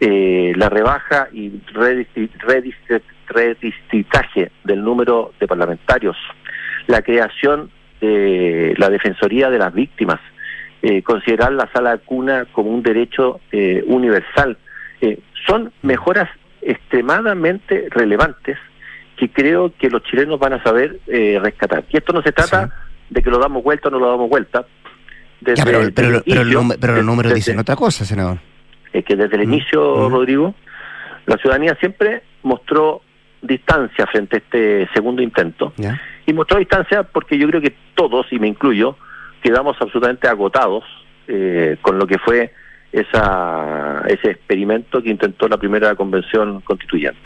eh, la rebaja y redisti- redistri- redistritaje del número de parlamentarios, la creación de la Defensoría de las Víctimas, eh, considerar la sala cuna como un derecho eh, universal, eh, son mejoras extremadamente relevantes que creo que los chilenos van a saber eh, rescatar. Y esto no se trata de que lo damos vuelta o no lo damos vuelta. Desde Ya, pero, el pero, pero, inicio, pero los números desde- dicen otra cosa, senador. es que desde el inicio, Rodrigo, la ciudadanía siempre mostró distancia frente a este segundo intento. Y mostró distancia porque yo creo que todos, y me incluyo, quedamos absolutamente agotados eh, con lo que fue esa ese experimento que intentó la primera convención constituyente.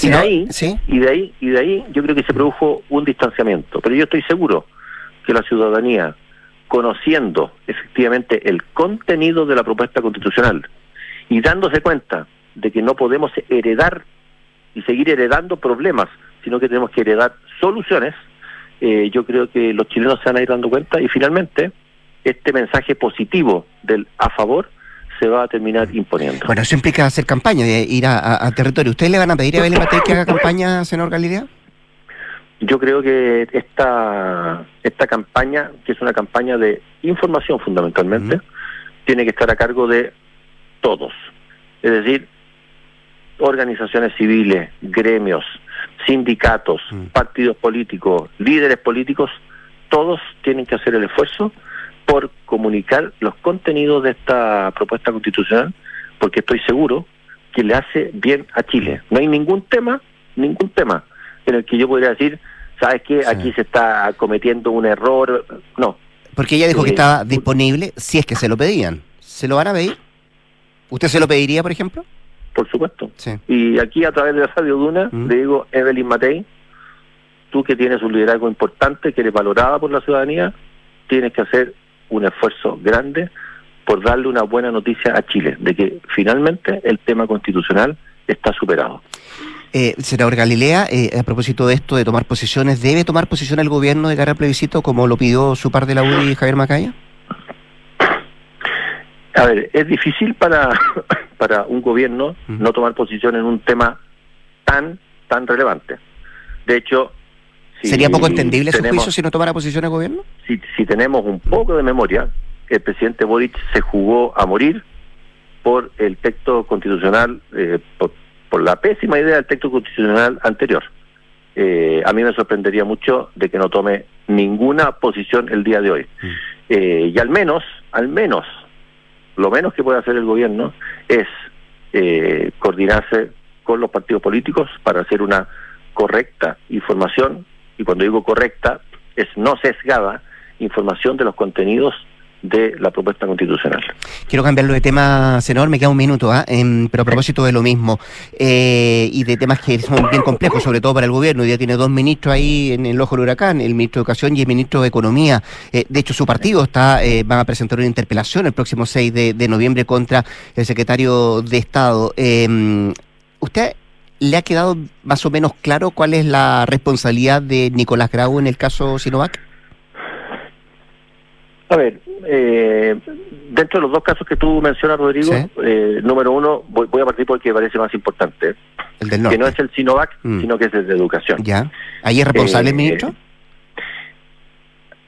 Y de ahí, y de ahí, y de ahí, yo creo que se produjo un distanciamiento. Pero yo estoy seguro que la ciudadanía, conociendo efectivamente el contenido de la propuesta constitucional y dándose cuenta de que no podemos heredar y seguir heredando problemas, sino que tenemos que heredar soluciones, eh, yo creo que los chilenos se van a ir dando cuenta y finalmente este mensaje positivo del a favor se va a terminar imponiendo. Bueno, eso implica hacer campaña, de ir a, a- a territorio. ¿Ustedes le van a pedir a Belén Matei que haga campaña, senador Galilea? Yo creo que esta, esta campaña, que es una campaña de información fundamentalmente, tiene que estar a cargo de todos. Es decir, organizaciones civiles, gremios, sindicatos, partidos políticos, líderes políticos, todos tienen que hacer el esfuerzo por comunicar los contenidos de esta propuesta constitucional, porque estoy seguro que le hace bien a Chile. No hay ningún tema ningún tema en el que yo podría decir, ¿sabes qué? Aquí se está cometiendo un error. No. Porque ella dijo que Eh, estaba disponible si es que se lo pedían. ¿Se lo van a pedir? ¿Usted se lo pediría, por ejemplo? Por supuesto. Sí. Y aquí a través de Radio Duna Mm. le digo, Evelyn Matei, tú que tienes un liderazgo importante, que eres valorada por la ciudadanía, tienes que hacer un esfuerzo grande por darle una buena noticia a Chile, de que finalmente el tema constitucional está superado. Eh, senador Galilea, eh, a propósito de esto de tomar posiciones, ¿debe tomar posición el gobierno de cara al plebiscito como lo pidió su par de la UDI, Javier Macaya? A ver, es difícil para, para un gobierno no tomar posición en un tema tan, tan relevante. De hecho, si ¿Sería poco entendible su tenemos- juicio si no tomara posición el gobierno? si, si tenemos un poco de memoria, el presidente Boric se jugó a morir por el texto constitucional, eh, por, por la pésima idea del texto constitucional anterior. Eh, a mí me sorprendería mucho de que no tome ninguna posición el día de hoy. Eh, y al menos, al menos, lo menos que puede hacer el gobierno es eh, coordinarse con los partidos políticos para hacer una correcta información, y cuando digo correcta, es no sesgada información de los contenidos de la propuesta constitucional. Quiero cambiarlo de tema, senador, me queda un minuto. Em, pero a propósito de lo mismo, eh, y de temas que son bien complejos, sobre todo para el gobierno, ya tiene dos ministros ahí en el ojo del huracán, el ministro de Educación y el ministro de Economía. Eh, de hecho, su partido está eh, va a presentar una interpelación el próximo 6 de, de noviembre contra el secretario de Estado. Em, ¿Usted le ha quedado más o menos claro cuál es la responsabilidad de Nicolás Grau en el caso Sinovac? A ver, eh, dentro de los dos casos que tú mencionas, Rodrigo, Sí. eh, número uno, voy, voy a partir porque me parece más importante, El del norte. que no es el Sinovac, Mm. sino que es el de educación. ¿Ya? ¿Ahí es responsable el Eh, ministro?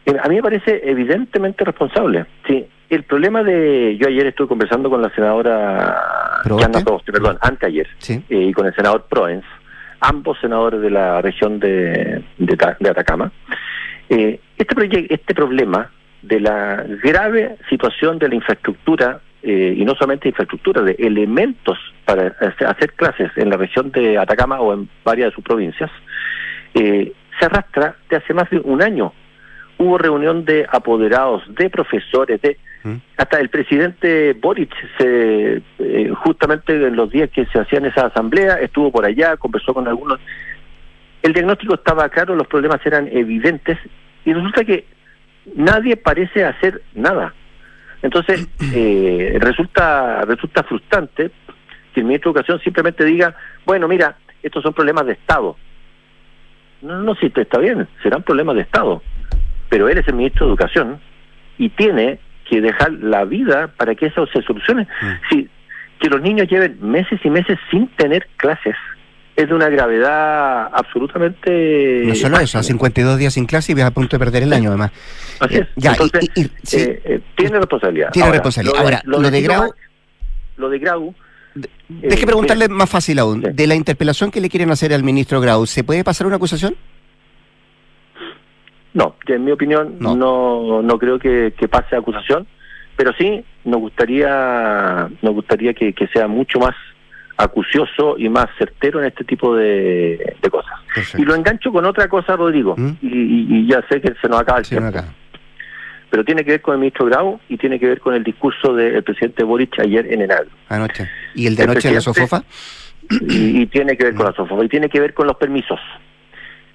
Eh, A mí me parece evidentemente responsable. Sí, el problema de. Yo ayer estuve conversando con la senadora. Proboste, perdón, anteayer. Sí. eh, y con el senador Proens, ambos senadores de la región de, de, de Atacama. Eh, este, este problema de la grave situación de la infraestructura, eh, y no solamente infraestructura, de elementos para hacer- clases en la región de Atacama o en varias de sus provincias, eh, se arrastra de hace más de un año. Hubo reunión de apoderados, de profesores, de hasta el presidente Boric, se, eh, justamente en los días que se hacían esa asamblea, estuvo por allá, conversó con algunos. El diagnóstico estaba claro, los problemas eran evidentes y resulta que nadie parece hacer nada. Entonces, eh, resulta, resulta frustrante que el ministro de Educación simplemente diga, bueno, mira, estos son problemas de Estado. No, no, sí, está bien, serán problemas de Estado, pero él es el ministro de Educación y tiene que dejar la vida para que eso se solucione. Si, que los niños lleven meses y meses sin tener clases es de una gravedad absolutamente... No solo eso, a 52 días sin clase y vas a punto de perder el año además. Así es. Ya, Entonces, y- y- sí. eh, eh, tiene responsabilidad. Tiene Ahora, responsabilidad. Lo de, Ahora, lo lo de Grau- Lo de Grau... Deje eh, preguntarle mira, más fácil aún. De la interpelación que le quieren hacer al ministro Grau, ¿se puede pasar una acusación? No, en mi opinión No. no, no, creo que, que pase acusación, pero sí nos gustaría nos gustaría que, que sea mucho más acucioso y más certero en este tipo de, de cosas. Y lo engancho con otra cosa, Rodrigo, y, y- y ya sé que se nos acaba el Sí, tiempo, acá. pero tiene que ver con el ministro Grau y tiene que ver con el discurso del presidente Boric ayer en Enagro. Anoche. ¿Y el de anoche en la Sofofa? y, y tiene que ver con la SOFOFA y tiene que ver con los permisos.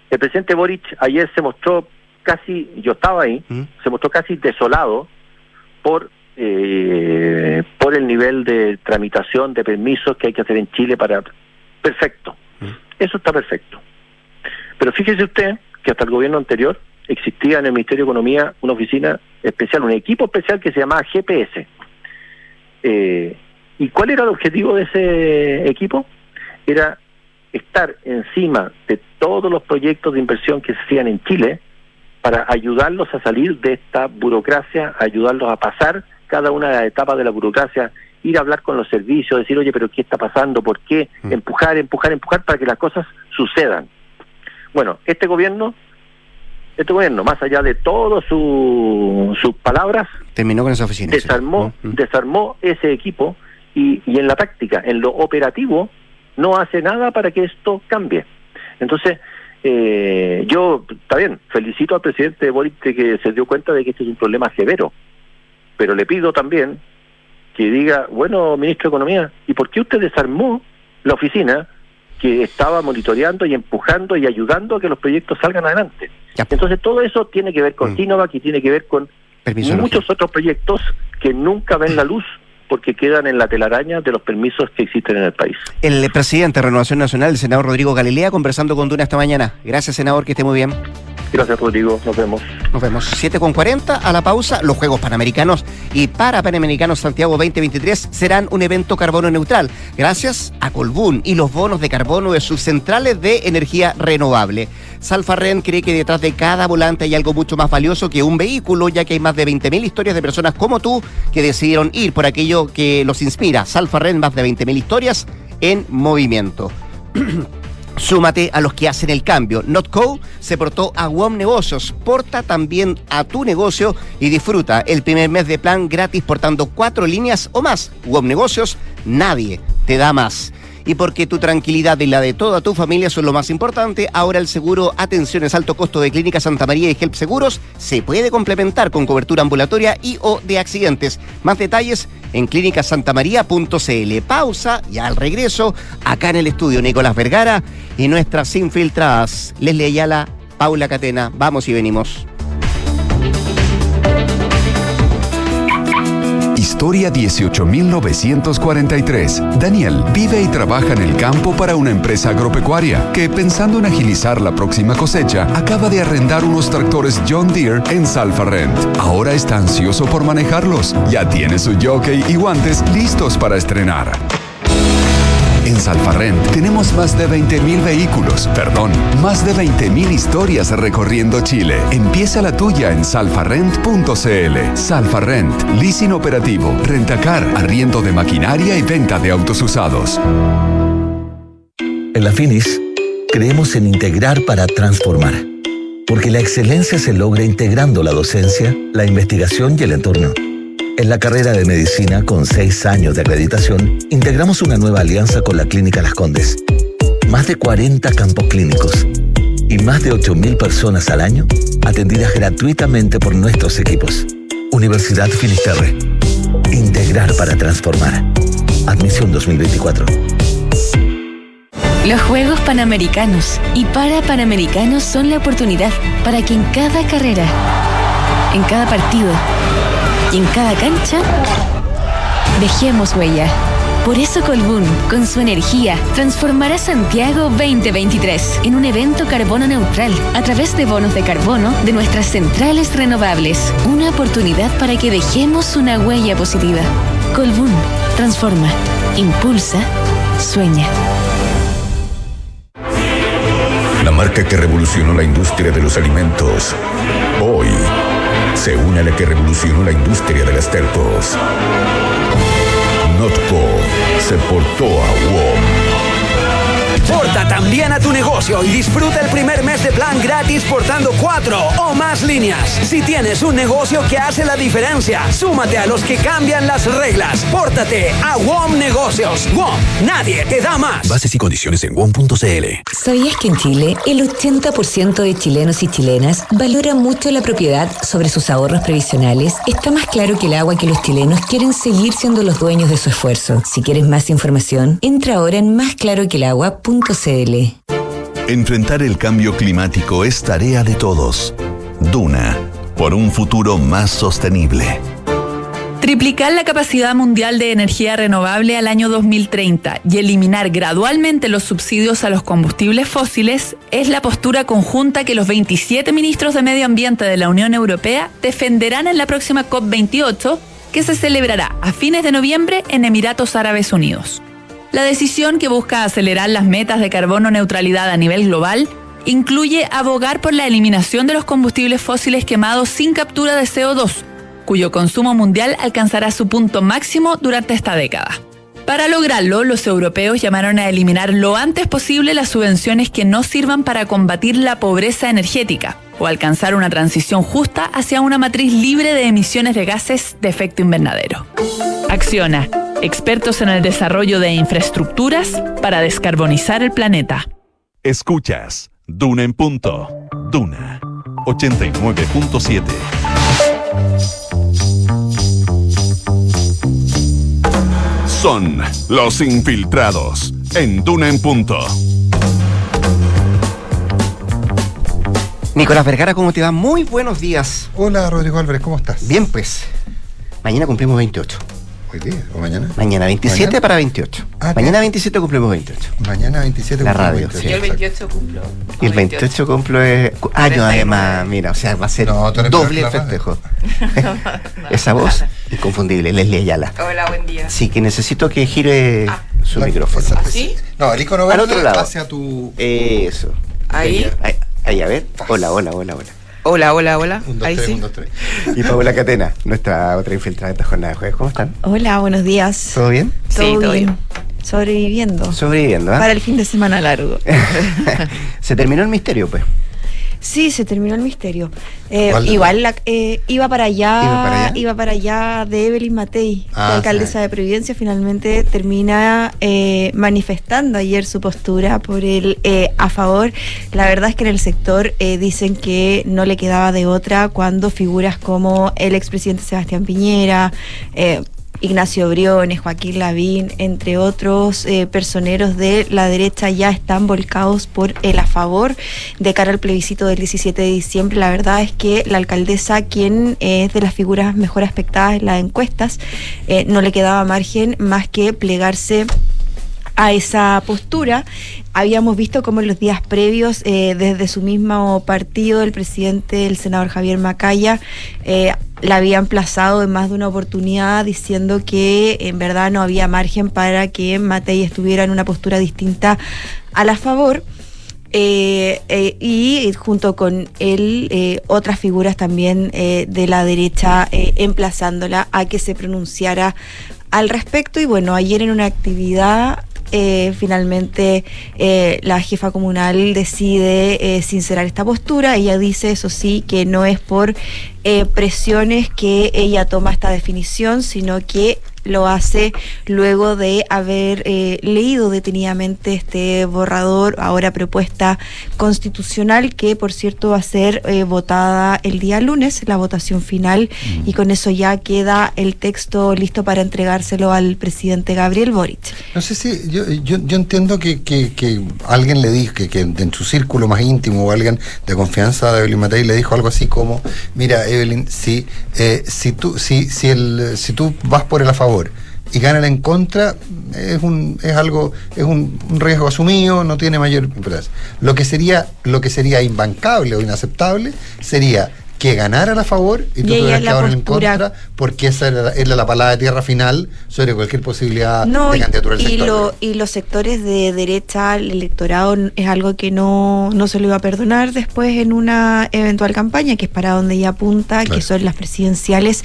El presidente Boric ayer se mostró casi, yo estaba ahí, se mostró casi desolado por eh, por el nivel de tramitación de permisos que hay que hacer en Chile para perfecto. Eso está perfecto. Pero fíjese usted que hasta el gobierno anterior existía en el Ministerio de Economía una oficina especial, un equipo especial que se llamaba GPS. Eh, ¿Y cuál era el objetivo de ese equipo? Era estar encima de todos los proyectos de inversión que se hacían en Chile para ayudarlos a salir de esta burocracia, ayudarlos a pasar cada una de las etapas de la burocracia, ir a hablar con los servicios, decir, oye, pero ¿qué está pasando? ¿Por qué? Empujar, empujar, empujar para que las cosas sucedan. Bueno, este gobierno, este gobierno, más allá de todas su, sus palabras, Terminó con esa oficina. desarmó, desarmó ese equipo y, y en la práctica, en lo operativo, no hace nada para que esto cambie. Entonces, eh, yo, está bien, felicito al presidente Boric que se dio cuenta de que este es un problema severo, pero le pido también que diga, bueno, ministro de Economía, ¿y por qué usted desarmó la oficina que estaba monitoreando y empujando y ayudando a que los proyectos salgan adelante? Entonces todo eso tiene que ver con Mm. Sinovac y tiene que ver con muchos otros proyectos que nunca ven la luz porque quedan en la telaraña de los permisos que existen en el país. El presidente de Renovación Nacional, el senador Rodrigo Galilea, conversando con Duna esta mañana. Gracias, senador, que esté muy bien. Gracias, Rodrigo. Nos vemos. Nos vemos 7 con 40 a la pausa. Los Juegos Panamericanos y para Panamericanos Santiago 2023 serán un evento carbono neutral, gracias a Colbún y los bonos de carbono de sus centrales de energía renovable. Salfarren cree que detrás de cada volante hay algo mucho más valioso que un vehículo, ya que hay más de 20.000 historias de personas como tú que decidieron ir por aquello que los inspira. Salfarren, más de 20.000 historias en movimiento. Súmate a los que hacen el cambio. Notco se portó a WOM Negocios. Porta también a tu negocio y disfruta el primer mes de plan gratis portando cuatro líneas o más. WOM Negocios, nadie te da más. Y porque tu tranquilidad y la de toda tu familia son lo más importante, ahora el seguro Atenciones Alto Costo de Clínica Santa María y Help Seguros se puede complementar con cobertura ambulatoria y o de accidentes. Más detalles en clínicasantamaría.cl. Pausa y al regreso, acá en el estudio Nicolás Vergara y nuestras infiltradas Leslie Ayala, Paula Catena. Vamos y venimos. Historia 18943. Daniel vive y trabaja en el campo para una empresa agropecuaria que, pensando en agilizar la próxima cosecha, acaba de arrendar unos tractores John Deere en Salfarrent. Ahora está ansioso por manejarlos. Ya tiene su jockey y guantes listos para estrenar. En Salfarrent tenemos más de 20.000 vehículos, perdón, más de 20.000 historias recorriendo Chile. Empieza la tuya en salfarrent.cl. Salfarrent, leasing operativo, rentacar, arriendo de maquinaria y venta de autos usados. En la Finis, creemos en integrar para transformar. Porque la excelencia se logra integrando la docencia, la investigación y el entorno. En la carrera de medicina, con seis años de acreditación, integramos una nueva alianza con la Clínica Las Condes. Más de 40 campos clínicos y más de 8.000 personas al año atendidas gratuitamente por nuestros equipos. Universidad Finisterre. Integrar para transformar. Admisión 2024. Los Juegos Panamericanos y para Panamericanos son la oportunidad para que en cada carrera, en cada partido y en cada cancha dejemos huella. Por eso Colbún, con su energía, transformará Santiago 2023 en un evento carbono neutral a través de bonos de carbono de nuestras centrales renovables. Una oportunidad para que dejemos una huella positiva. Colbún, transforma, impulsa, sueña. La marca que revolucionó la industria de los alimentos, hoy se une a la que revolucionó la industria de las terpos. Notco se portó a WOM. Porta también a tu negocio y disfruta el primer mes de plan gratis portando cuatro o más líneas. Si tienes un negocio que hace la diferencia, súmate a los que cambian las reglas. Pórtate a WOM Negocios. WOM, nadie te da más. Bases y condiciones en WOM.cl. ¿Sabías que en Chile el 80% de chilenos y chilenas valora mucho la propiedad sobre sus ahorros previsionales? Está más claro que el agua que los chilenos quieren seguir siendo los dueños de su esfuerzo. Si quieres más información, entra ahora en Enfrentar el cambio climático es tarea de todos. Duna, por un futuro más sostenible. Triplicar la capacidad mundial de energía renovable al año 2030 y eliminar gradualmente los subsidios a los combustibles fósiles es la postura conjunta que los 27 ministros de Medio Ambiente de la Unión Europea defenderán en la próxima COP28 que se celebrará a fines de noviembre en Emiratos Árabes Unidos. La decisión que busca acelerar las metas de carbono neutralidad a nivel global incluye abogar por la eliminación de los combustibles fósiles quemados sin captura de CO2, cuyo consumo mundial alcanzará su punto máximo durante esta década. Para lograrlo, los europeos llamaron a eliminar lo antes posible las subvenciones que no sirvan para combatir la pobreza energética o alcanzar una transición justa hacia una matriz libre de emisiones de gases de efecto invernadero. Acciona, expertos en el desarrollo de infraestructuras para descarbonizar el planeta. Escuchas Duna en punto. Duna 89.7. Son los infiltrados en Duna en punto. Nicolás Vergara, ¿cómo te va? Muy buenos días. Hola, Rodrigo Álvarez, ¿cómo estás? Bien, pues. Mañana cumplimos 28. ¿Hoy día o mañana? Mañana 27 ¿Mañana? para 28. Ah, mañana bien. 27 cumplimos 28. Mañana 27 La cumplimos radio, 28, sí. Yo el exacto. 28 cumplo. Y el 28 cumplo cu- años además, mira, o sea, va a ser No, doble el la festejo. Esa voz inconfundible, Leslie Ayala. Hola, buen día. Sí, que necesito que gire su La- micrófono. esa- ¿Sí? No, el icono Al verde otro lado. hacia tu... Eso. Ahí. Ahí, ahí, a ver. Hola, hola, hola, hola. Hola, hola, hola. Un, dos, Ahí tres, sí. un, dos, tres. Y Paula Catena, nuestra otra infiltrada de esta jornada de jueves. ¿Cómo están? Hola, buenos días. ¿Todo bien? Sí, todo bien. Sobreviviendo. Sobreviviendo, ¿ah? Para el fin de semana largo. Se terminó el misterio, pues. Sí, se terminó el misterio. Eh, igual la- eh, iba para allá, ¿Iba para allá? iba para allá de Evelyn Matei, Ah, la alcaldesa de Providencia, finalmente termina eh, manifestando ayer su postura por el eh, a favor. La verdad es que en el sector eh, dicen que no le quedaba de otra cuando figuras como el expresidente Sebastián Piñera, eh, Ignacio Briones, Joaquín Lavín, entre otros eh, personeros de la derecha ya están volcados por el a favor de cara al plebiscito del 17 de diciembre. La verdad es que la alcaldesa, quien es de las figuras mejor aspectadas en las encuestas, eh, no le quedaba margen más que plegarse a esa postura. Habíamos visto como en los días previos, eh, desde su mismo partido, el presidente, el senador Javier Macaya, eh, la había emplazado en más de una oportunidad diciendo que en verdad no había margen para que Matei estuviera en una postura distinta a la favor. Eh, y junto con él otras figuras también de la derecha emplazándola a que se pronunciara al respecto y bueno ayer en una actividad eh, finalmente eh, la jefa comunal decide eh, sincerar esta postura. Ella dice eso sí que no es por presiones que ella toma esta definición sino que lo hace luego de haber eh, leído detenidamente este borrador, ahora propuesta constitucional, que por cierto va a ser eh, votada el día lunes, la votación final, y con eso ya queda el texto listo para entregárselo al presidente Gabriel Boric. No sé si, yo, yo, yo entiendo que, que, alguien le dijo, que, que en su círculo más íntimo o alguien de confianza de Evelyn Matei le dijo algo así como, mira Evelyn, si, eh, si, tú, si, si, el, si tú vas por el a favor y ganan en contra, es un, es algo, es un, riesgo asumido, no tiene mayor importancia. Lo que sería, lo que sería imbancable o inaceptable sería que ganara a favor y tú tuvieras que en contra, porque esa era, era la palabra de tierra final sobre cualquier posibilidad No, de candidatura del y sector. lo- y los sectores de derecha, el electorado es algo que no, no se lo iba a perdonar después en una eventual campaña, que es para donde ella apunta, Claro. que son las presidenciales.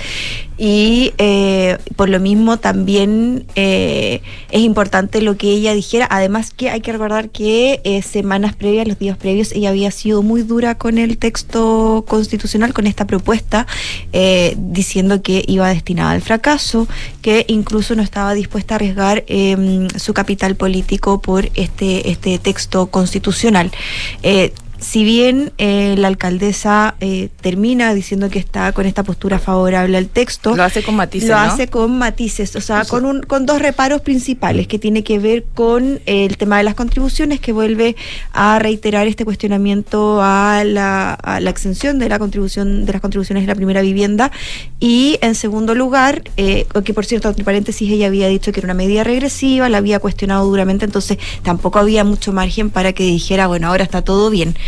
Y eh, por lo mismo también eh, es importante lo que ella dijera. Además que hay que recordar que eh, semanas previas, los días previos, ella había sido muy dura con el texto constitucional, con esta propuesta, eh, diciendo que iba destinada al fracaso, que incluso no estaba dispuesta a arriesgar eh, su capital político por este, este texto constitucional. Eh, si bien eh, la alcaldesa eh, termina diciendo que está con esta postura favorable al texto, Lo hace con matices, lo ¿no? hace con matices, o sea, con, un, con dos reparos principales que tiene que ver con eh, el tema de las contribuciones, que vuelve a reiterar este cuestionamiento a la, a la exención de la contribución de las contribuciones de la primera vivienda y en segundo lugar, eh, que por cierto, entre paréntesis, ella había dicho que era una medida regresiva, la había cuestionado duramente, entonces tampoco había mucho margen para que dijera, bueno, ahora está todo bien.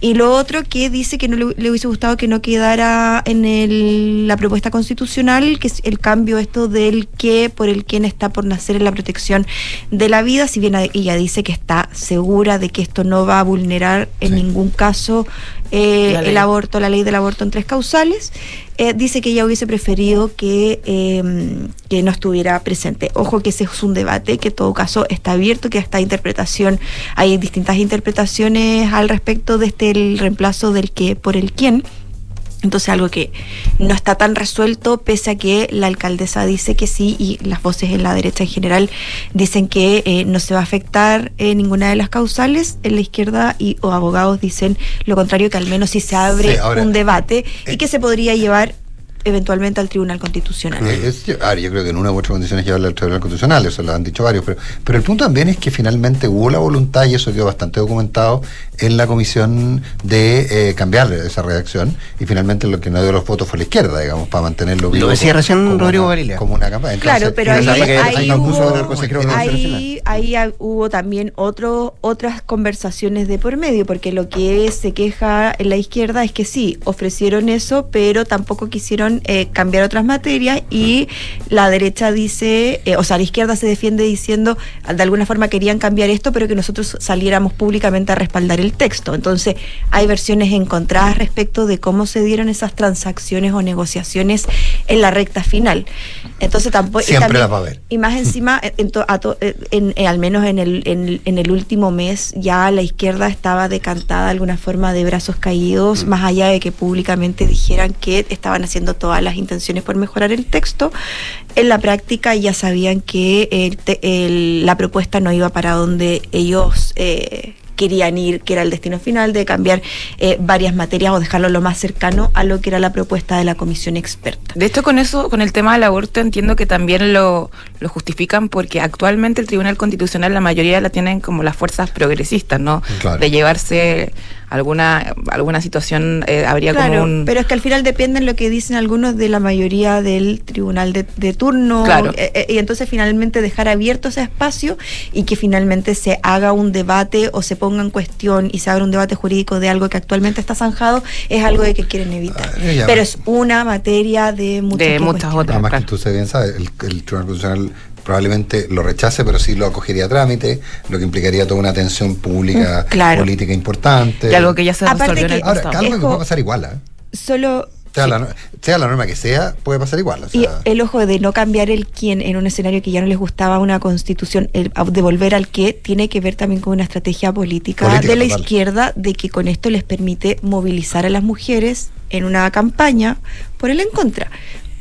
Y lo otro que dice que no le, le hubiese gustado que no quedara en el- la propuesta constitucional, que es el cambio esto del que por el quien está por nacer en la protección de la vida, si bien ella dice que está segura de que esto no va a vulnerar en ningún caso eh, el aborto, la ley del aborto en tres causales, eh, dice que ella hubiese preferido que, eh, que no estuviera presente. Ojo que ese es un debate que en todo caso está abierto, que esta interpretación, hay distintas interpretaciones al respecto de este el reemplazo del que por el quién. Entonces algo que no está tan resuelto, pese a que la alcaldesa dice que sí y las voces en la derecha en general dicen que eh, no se va a afectar eh, ninguna de las causales, en la izquierda y o abogados dicen lo contrario, que al menos sí se abre Sí, ahora, un debate y eh, que se podría llevar eventualmente al Tribunal Constitucional. Es- a ver, yo creo que en una u otra condición es llevarla al Tribunal Constitucional, eso lo han dicho varios, pero, pero el punto también es que finalmente hubo la voluntad, y eso quedó bastante documentado, en la comisión de eh, cambiar esa redacción, y finalmente lo que no dio los votos fue la izquierda, digamos, para mantenerlo vivo. Lo decía recién como Rodrigo una- Galilea. Como una campaña. Claro, pero ahí, ahí hubo, ahí, ahí hubo también otro, otras conversaciones de por medio, porque lo que se queja en la izquierda es que sí, ofrecieron eso, pero tampoco quisieron eh, cambiar otras materias y la derecha dice, eh, o sea, la izquierda se defiende diciendo, de alguna forma querían cambiar esto, pero que nosotros saliéramos públicamente a respaldar el texto. Entonces, hay versiones encontradas respecto de cómo se dieron esas transacciones o negociaciones en la recta final. Entonces, tampoco... y Siempre también- las va a haber. y más encima, en to- a to- en- en- al menos en el, en, en el último mes, ya la izquierda estaba decantada de alguna forma de brazos caídos, Mm. más allá de que públicamente dijeran que estaban haciendo todas las intenciones por mejorar el texto. En la práctica ya sabían que el te- el- la propuesta no iba para donde ellos... eh, querían ir, que era el destino final, de cambiar eh, varias materias o dejarlo lo más cercano a lo que era la propuesta de la comisión experta. De hecho, con eso, con el tema del aborto, entiendo que también lo, lo justifican porque actualmente el Tribunal Constitucional la mayoría la tienen como las fuerzas progresistas, ¿no? Claro. De llevarse alguna alguna situación, eh, habría Claro, como un... pero es que al final dependen lo que dicen algunos de la mayoría del tribunal de, de turno. Claro. eh, eh, y entonces finalmente dejar abierto ese espacio y que finalmente se haga un debate o se ponga en cuestión y se haga un debate jurídico de algo que actualmente está zanjado es algo de que quieren evitar. Ah, pero es una materia de muchas, que cuestionar. Además que tú se bien sabes, el, el Tribunal Constitucional probablemente lo rechace, pero sí lo acogería a trámite, lo que implicaría toda una atención pública, Mm, claro. política importante. Y algo que ya se Aparte resolvió en el que- Ahora, algo que puede pasar igual, ¿eh? Solo sea, la, no- sea la norma que sea, puede pasar igual. o Y el ojo de no cambiar el quién en un escenario que ya no les gustaba una constitución, el de volver al qué, tiene que ver también con una estrategia política, Política, de la total. izquierda, de que con esto les permite movilizar a las mujeres en una campaña por el en contra.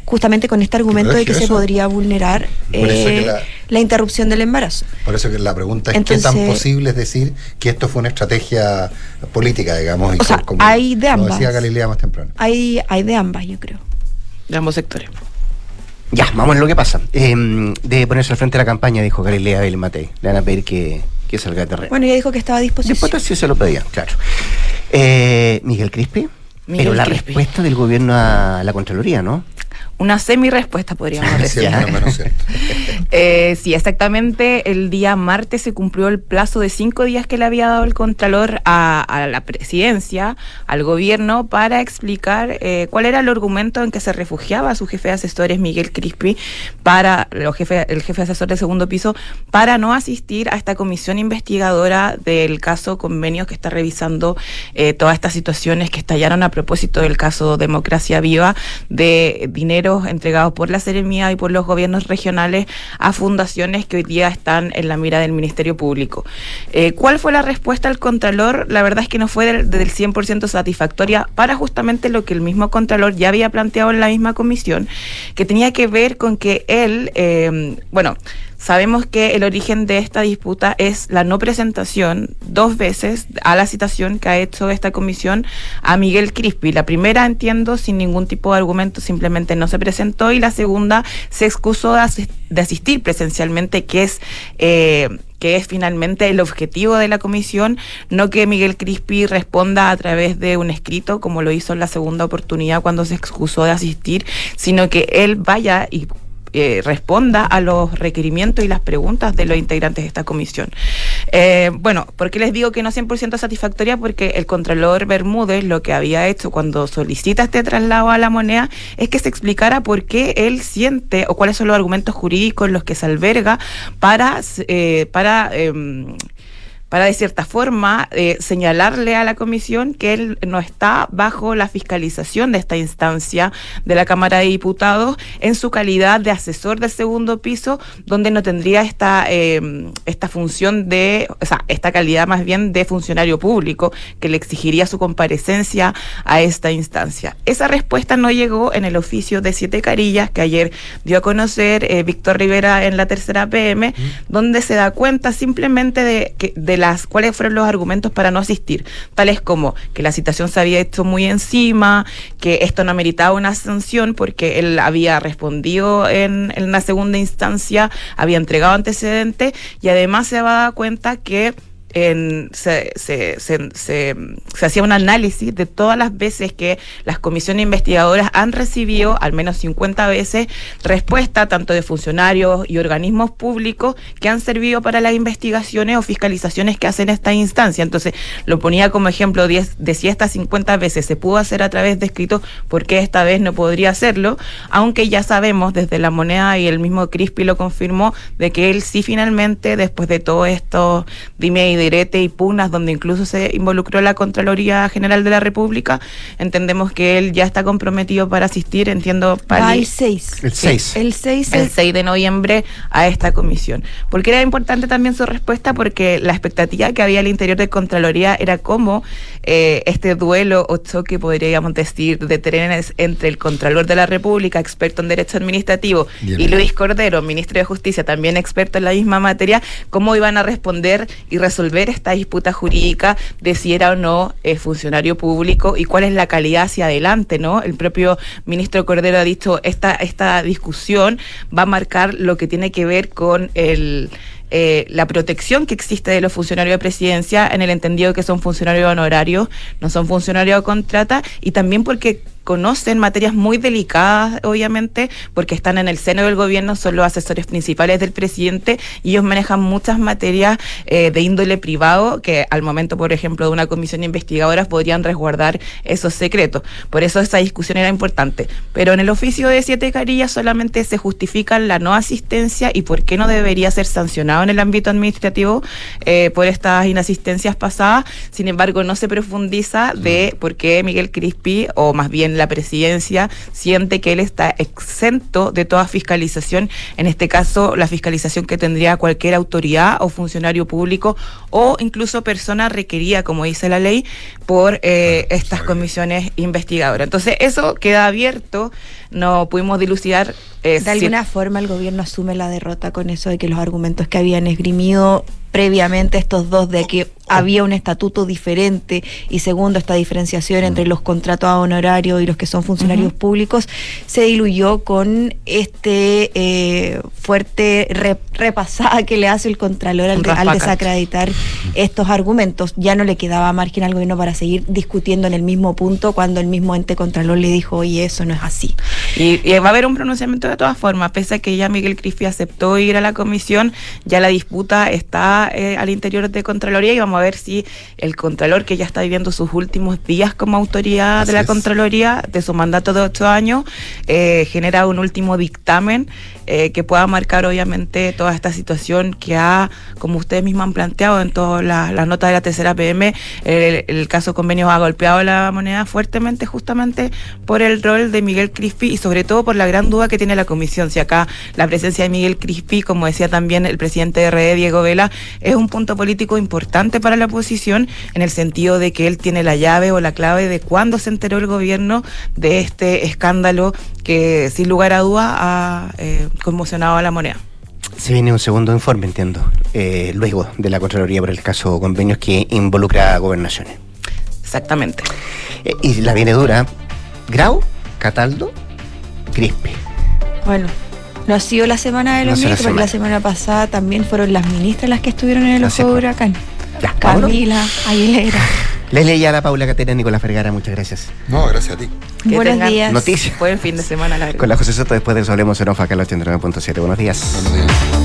Justamente con este argumento de que se podría vulnerar eh, la- la interrupción del embarazo. por eso que la pregunta es qué tan Entonces- posible es decir que esto fue una estrategia política, digamos. y O sea, como- hay de como ambas. decía Galilea más temprano. Hay, hay de ambas, yo creo. De ambos sectores. Ya, vamos a lo que pasa. Eh, de ponerse al frente de la campaña, dijo Galilea Belén Matei. Le van a pedir que, que salga de terreno. Bueno, ella dijo que estaba a disposición. Después sí se lo pedía, claro. Eh, Miguel Crispi. Miguel pero la Crispi. respuesta del gobierno a la Contraloría, ¿no? Una semi-respuesta, podríamos decir. Sí. Eh, sí, exactamente. El día martes se cumplió el plazo de cinco días que le había dado el Contralor a, a la presidencia, al gobierno, para explicar eh, cuál era el argumento en que se refugiaba su jefe de asesores, Miguel Crispi, para los jefe, el jefe de asesor de segundo piso, para no asistir a esta comisión investigadora del caso convenios que está revisando eh, todas estas situaciones que estallaron a propósito del caso Democracia Viva de entregados por la Seremía y por los gobiernos regionales a fundaciones que hoy día están en la mira del Ministerio Público. Eh, ¿Cuál fue la respuesta al Contralor? La verdad es que no fue del, del 100% satisfactoria para justamente lo que el mismo Contralor ya había planteado en la misma comisión, que tenía que ver con que él, eh, bueno, Sabemos que el origen de esta disputa es la no presentación dos veces a la citación que ha hecho esta comisión a Miguel Crispi. La primera, entiendo, sin ningún tipo de argumento, simplemente no se presentó y la segunda se excusó de, asis- de asistir presencialmente, que es... eh, que es finalmente el objetivo de la comisión, no que Miguel Crispi responda a través de un escrito, como lo hizo en la segunda oportunidad cuando se excusó de asistir, sino que él vaya y eh, responda a los requerimientos y las preguntas de los integrantes de esta comisión. Eh, bueno, ¿por qué les digo que no 100% satisfactoria? Porque el Contralor Bermúdez lo que había hecho cuando solicita este traslado a la moneda es que se explicara por qué él siente o cuáles son los argumentos jurídicos en los que se alberga para, eh, para em, para de cierta forma eh, señalarle a la comisión que él no está bajo la fiscalización de esta instancia de la Cámara de Diputados en su calidad de asesor del segundo piso, donde no tendría esta, eh, esta función de, o sea, esta calidad más bien de funcionario público que le exigiría su comparecencia a esta instancia. Esa respuesta no llegó en el oficio de Siete Carillas que ayer dio a conocer eh, Víctor Rivera en la tercera PM, donde se da cuenta simplemente de, que, de cuáles fueron los argumentos para no asistir, tales como que la citación se había hecho muy encima, que esto no meritaba una sanción porque él había respondido en, en una segunda instancia, había entregado antecedentes y además se daba cuenta que se, hacía un análisis de todas las veces que las comisiones investigadoras han recibido, al menos 50 veces, respuesta tanto de funcionarios y organismos públicos que han servido para las investigaciones o fiscalizaciones que hacen esta instancia. Entonces, lo ponía como ejemplo de si estas 50 veces se pudo hacer a través de escrito, ¿por qué esta vez no podría hacerlo? Aunque ya sabemos desde la moneda y el mismo Crispi lo confirmó, de que él sí finalmente, después de todo esto, dime y direte y pugnas donde incluso se involucró la Contraloría General de la República, entendemos que él ya está comprometido para asistir, entiendo, para el 6. El 6. El 6 el 6 de noviembre a esta comisión. ¿Por qué era importante también su respuesta? Porque la expectativa que había al interior de Contraloría era cómo eh, este duelo o choque, podríamos decir, de trenes entre el Contralor de la República, experto en Derecho Administrativo, Bien. y Luis Cordero, ministro de Justicia, también experto en la misma materia, cómo iban a responder y resolver esta disputa jurídica de si era o no eh, funcionario público y cuál es la calidad hacia adelante, ¿no? El propio ministro Cordero ha dicho, esta, esta discusión va a marcar lo que tiene que ver con el... Eh, la protección que existe de los funcionarios de presidencia en el entendido que son funcionarios honorarios, no son funcionarios de contrata, y también porque conocen materias muy delicadas, obviamente, porque están en el seno del gobierno, son los asesores principales del presidente y ellos manejan muchas materias eh, de índole privado que al momento, por ejemplo, de una comisión investigadora podrían resguardar esos secretos. Por eso esa discusión era importante. Pero en el oficio de siete carillas solamente se justifica la no asistencia y por qué no debería ser sancionado en el ámbito administrativo eh, por estas inasistencias pasadas. Sin embargo, no se profundiza de por qué Miguel Crispi, o más bien la presidencia siente que él está exento de toda fiscalización, en este caso la fiscalización que tendría cualquier autoridad o funcionario público o incluso persona requerida, como dice la ley, por eh, estas comisiones investigadoras. Entonces eso queda abierto, no pudimos dilucidar. Eh, de alguna si... forma el gobierno asume la derrota con eso de que los argumentos que habían esgrimido previamente estos dos de que había un estatuto diferente y segundo esta diferenciación entre los contratos a honorario y los que son funcionarios uh -huh. públicos se diluyó con este eh, fuerte re, repasada que le hace el contralor al, al, desacreditar estos argumentos. Ya no le quedaba margen al gobierno para seguir discutiendo en el mismo punto cuando el mismo ente contralor le dijo oye eso no es así y, y va a haber un pronunciamiento de todas formas pese a que ya Miguel Crispi aceptó ir a la comisión ya la disputa está eh, al interior de Contraloría y vamos a ver si el Contralor, que ya está viviendo sus últimos días como autoridad Así de la es. Contraloría, de su mandato de ocho años, eh, genera un último dictamen eh, que pueda marcar obviamente toda esta situación que ha, como ustedes mismos han planteado en todas las la notas de la tercera PM, el, el caso convenio ha golpeado la moneda fuertemente justamente por el rol de Miguel Crispi y sobre todo por la gran duda que tiene la comisión. Si acá la presencia de Miguel Crispi, como decía también el presidente de RD, Diego Vela, es un punto político importante para la oposición en el sentido de que él tiene la llave o la clave de cuándo se enteró el gobierno de este escándalo que sin lugar a duda ha eh, conmocionado a la moneda. Se viene un segundo informe, entiendo, eh, luego de la Contraloría por el caso convenios que involucra a gobernaciones. Exactamente. Eh, y la viene dura. Grau, Cataldo, Crispe. Bueno, no ha sido la semana de los No la ministros, porque la semana pasada también fueron las ministras las que estuvieron en el ojo de huracán. Ya, Camila, Aguilera. Leslie Ayala, Paula Catena, Nicolás Vergara, muchas gracias. No, gracias a ti. Que Buenos días. Noticias. Buen fin de semana. Con la José Soto, después de eso hablemos en OFA, acá en los 89.7. Buenos días. Buenos días.